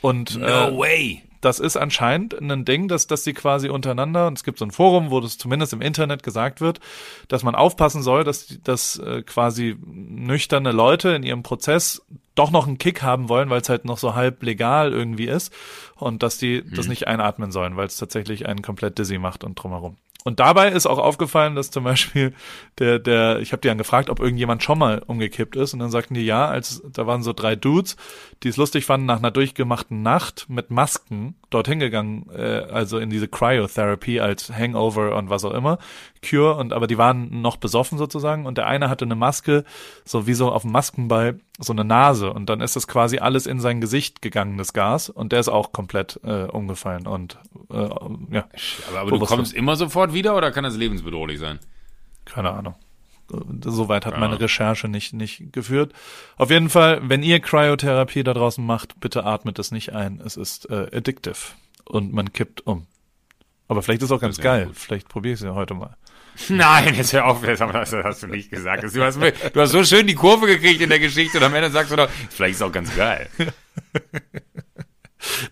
Und äh, way. Das ist anscheinend ein Ding, dass, dass sie quasi untereinander, und es gibt so ein Forum, wo das zumindest im Internet gesagt wird, dass man aufpassen soll, dass, dass äh, quasi nüchterne Leute in ihrem Prozess doch noch einen Kick haben wollen, weil es halt noch so halb legal irgendwie ist und dass die das nicht einatmen sollen, weil es tatsächlich einen komplett dizzy macht und drumherum. Und dabei ist auch aufgefallen, dass zum Beispiel der, der, ich habe die dann gefragt, ob irgendjemand schon mal umgekippt ist und dann sagten die ja, als da waren so drei Dudes, die es lustig fanden, nach einer durchgemachten Nacht mit Masken dorthin gegangen, äh, also in diese Cryotherapy als Hangover und was auch immer, Cure und aber die waren noch besoffen sozusagen und der eine hatte eine Maske, so wie so auf dem Maskenball, so eine Nase und dann ist das quasi alles in sein Gesicht gegangen, das Gas und der ist auch komplett äh, umgefallen und äh, ja, Aber, aber du kommst immer sofort wieder oder kann das lebensbedrohlich sein? keine Ahnung. Soweit hat Ja. meine Recherche nicht, nicht geführt. Auf jeden Fall, wenn ihr Cryotherapie da draußen macht, bitte atmet es nicht ein. Es ist äh, addictive und man kippt um. Aber vielleicht ist es auch ganz Das ja geil. gut. Vielleicht probiere ich es ja heute mal. Nein, jetzt hör auf, das hast du nicht gesagt. Du hast, du hast so schön die Kurve gekriegt in der Geschichte und am Ende sagst du doch, vielleicht ist es auch ganz geil.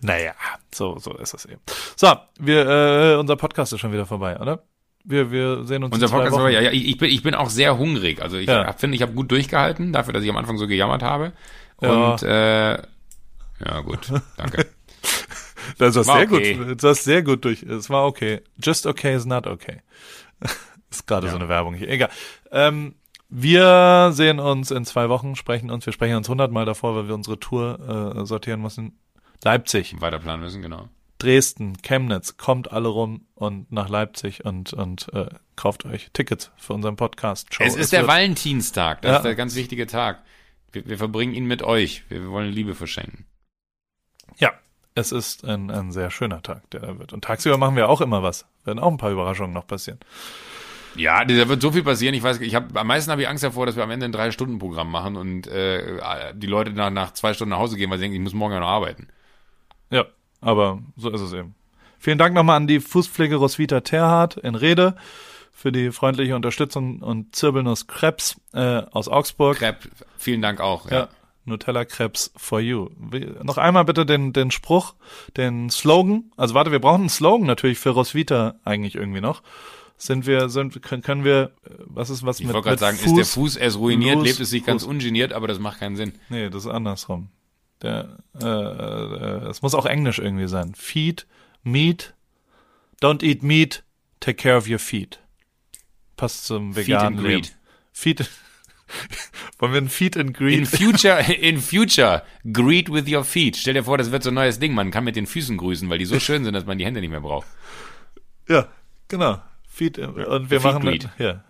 Naja, so, so ist es eben. So, wir, äh, unser Podcast ist schon wieder vorbei, oder? Wir, wir sehen uns Unser in zwei Podcast, Wochen. war, ja, ja, ich bin, ich bin auch sehr hungrig. Also ich Ja. finde, ich habe gut durchgehalten, dafür, dass ich am Anfang so gejammert habe. Ja. Und äh, ja, gut, danke. Das ist War sehr okay. gut. Das sehr gut durch. Es war okay. Just okay is not okay. ist gerade so eine Werbung hier. Egal. Ähm, wir sehen uns in zwei Wochen, sprechen uns. Wir sprechen uns hundertmal davor, weil wir unsere Tour äh, sortieren müssen. Leipzig, Weiter planen müssen, genau. Dresden, Chemnitz, kommt alle rum und nach Leipzig und und äh, kauft euch Tickets für unseren Podcast. Show. Es ist der wird- Valentinstag, das Ja. ist der ganz wichtige Tag. Wir, wir verbringen ihn mit euch. Wir, wir wollen Liebe verschenken. Ja, es ist ein, ein sehr schöner Tag, der da wird. Und tagsüber machen wir auch immer was. Werden auch ein paar Überraschungen noch passieren. Ja, da wird so viel passieren. Ich weiß, ich habe am meisten habe ich Angst davor, dass wir am Ende ein drei Stunden Programm machen und äh, die Leute nach, nach zwei Stunden nach Hause gehen, weil sie denken, ich muss morgen ja noch arbeiten. Ja, aber so ist es eben. Vielen Dank nochmal an die Fußpflege Roswitha Terhardt in Rede für die freundliche Unterstützung und Zirbelnuss Krebs äh, aus Augsburg. Crepe, vielen Dank auch. Ja. Ja. Nutella Krebs for you. Wie, noch einmal bitte den, den Spruch, den Slogan. Also warte, wir brauchen einen Slogan natürlich für Roswitha eigentlich irgendwie noch. Sind wir, sind, können, wir, was ist was Ich mit, wollte gerade sagen, Fuß? ist der Fuß erst ruiniert, Los, lebt es sich ganz Fuß. ungeniert, aber das macht keinen Sinn. Nee, das ist andersrum. Der, äh, äh, es muss auch Englisch irgendwie sein. Feed, meat, don't eat meat, take care of your feet. Passt zum Feed veganen and Leben. greed. Feed, wollen wir ein Feed and Greed? In future, in future, greet with your feet. Stell dir vor, das wird so ein neues Ding. Man kann mit den Füßen grüßen, weil die so schön sind, dass man die Hände nicht mehr braucht. Ja, genau. Feed und wir Feed machen Greed. ja.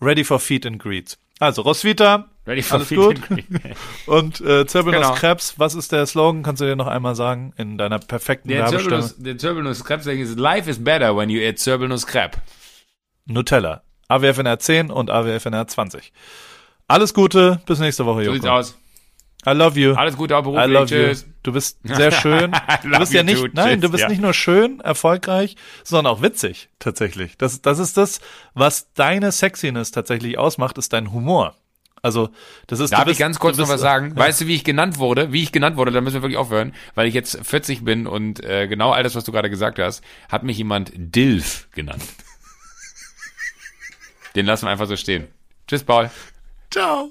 Ready for Feed and Greets. Also Roswitha Ready for Alles gut? und äh, Zirbelnuss Genau. Krebs. Was ist der Slogan? Kannst du dir noch einmal sagen in deiner perfekten Der Werbestimme? Der Crepe Saying ist, life is better when you eat Zirbelnuss Crepe. Nutella. AWFNR 10 und AWFNR 20. Alles Gute, bis nächste Woche, So Joko. sieht's aus. I love you. Alles Gute auch I beruflich. love Tschüss. you. Du bist sehr schön. I Du love bist ja you nicht, too. nein, Tschüss. du bist Ja. nicht nur schön, erfolgreich, sondern auch witzig, tatsächlich. Das, das ist das, was deine Sexiness tatsächlich ausmacht, ist dein Humor. Also, das ist, Darf bist, ich ganz kurz du noch bist, was sagen? Weißt du, wie ich genannt wurde? Wie ich genannt wurde, da müssen wir wirklich aufhören, weil ich jetzt 40 bin und äh, genau all das, was du gerade gesagt hast, hat mich jemand Dilf genannt. Den lassen wir einfach so stehen. Tschüss, Paul. Ciao.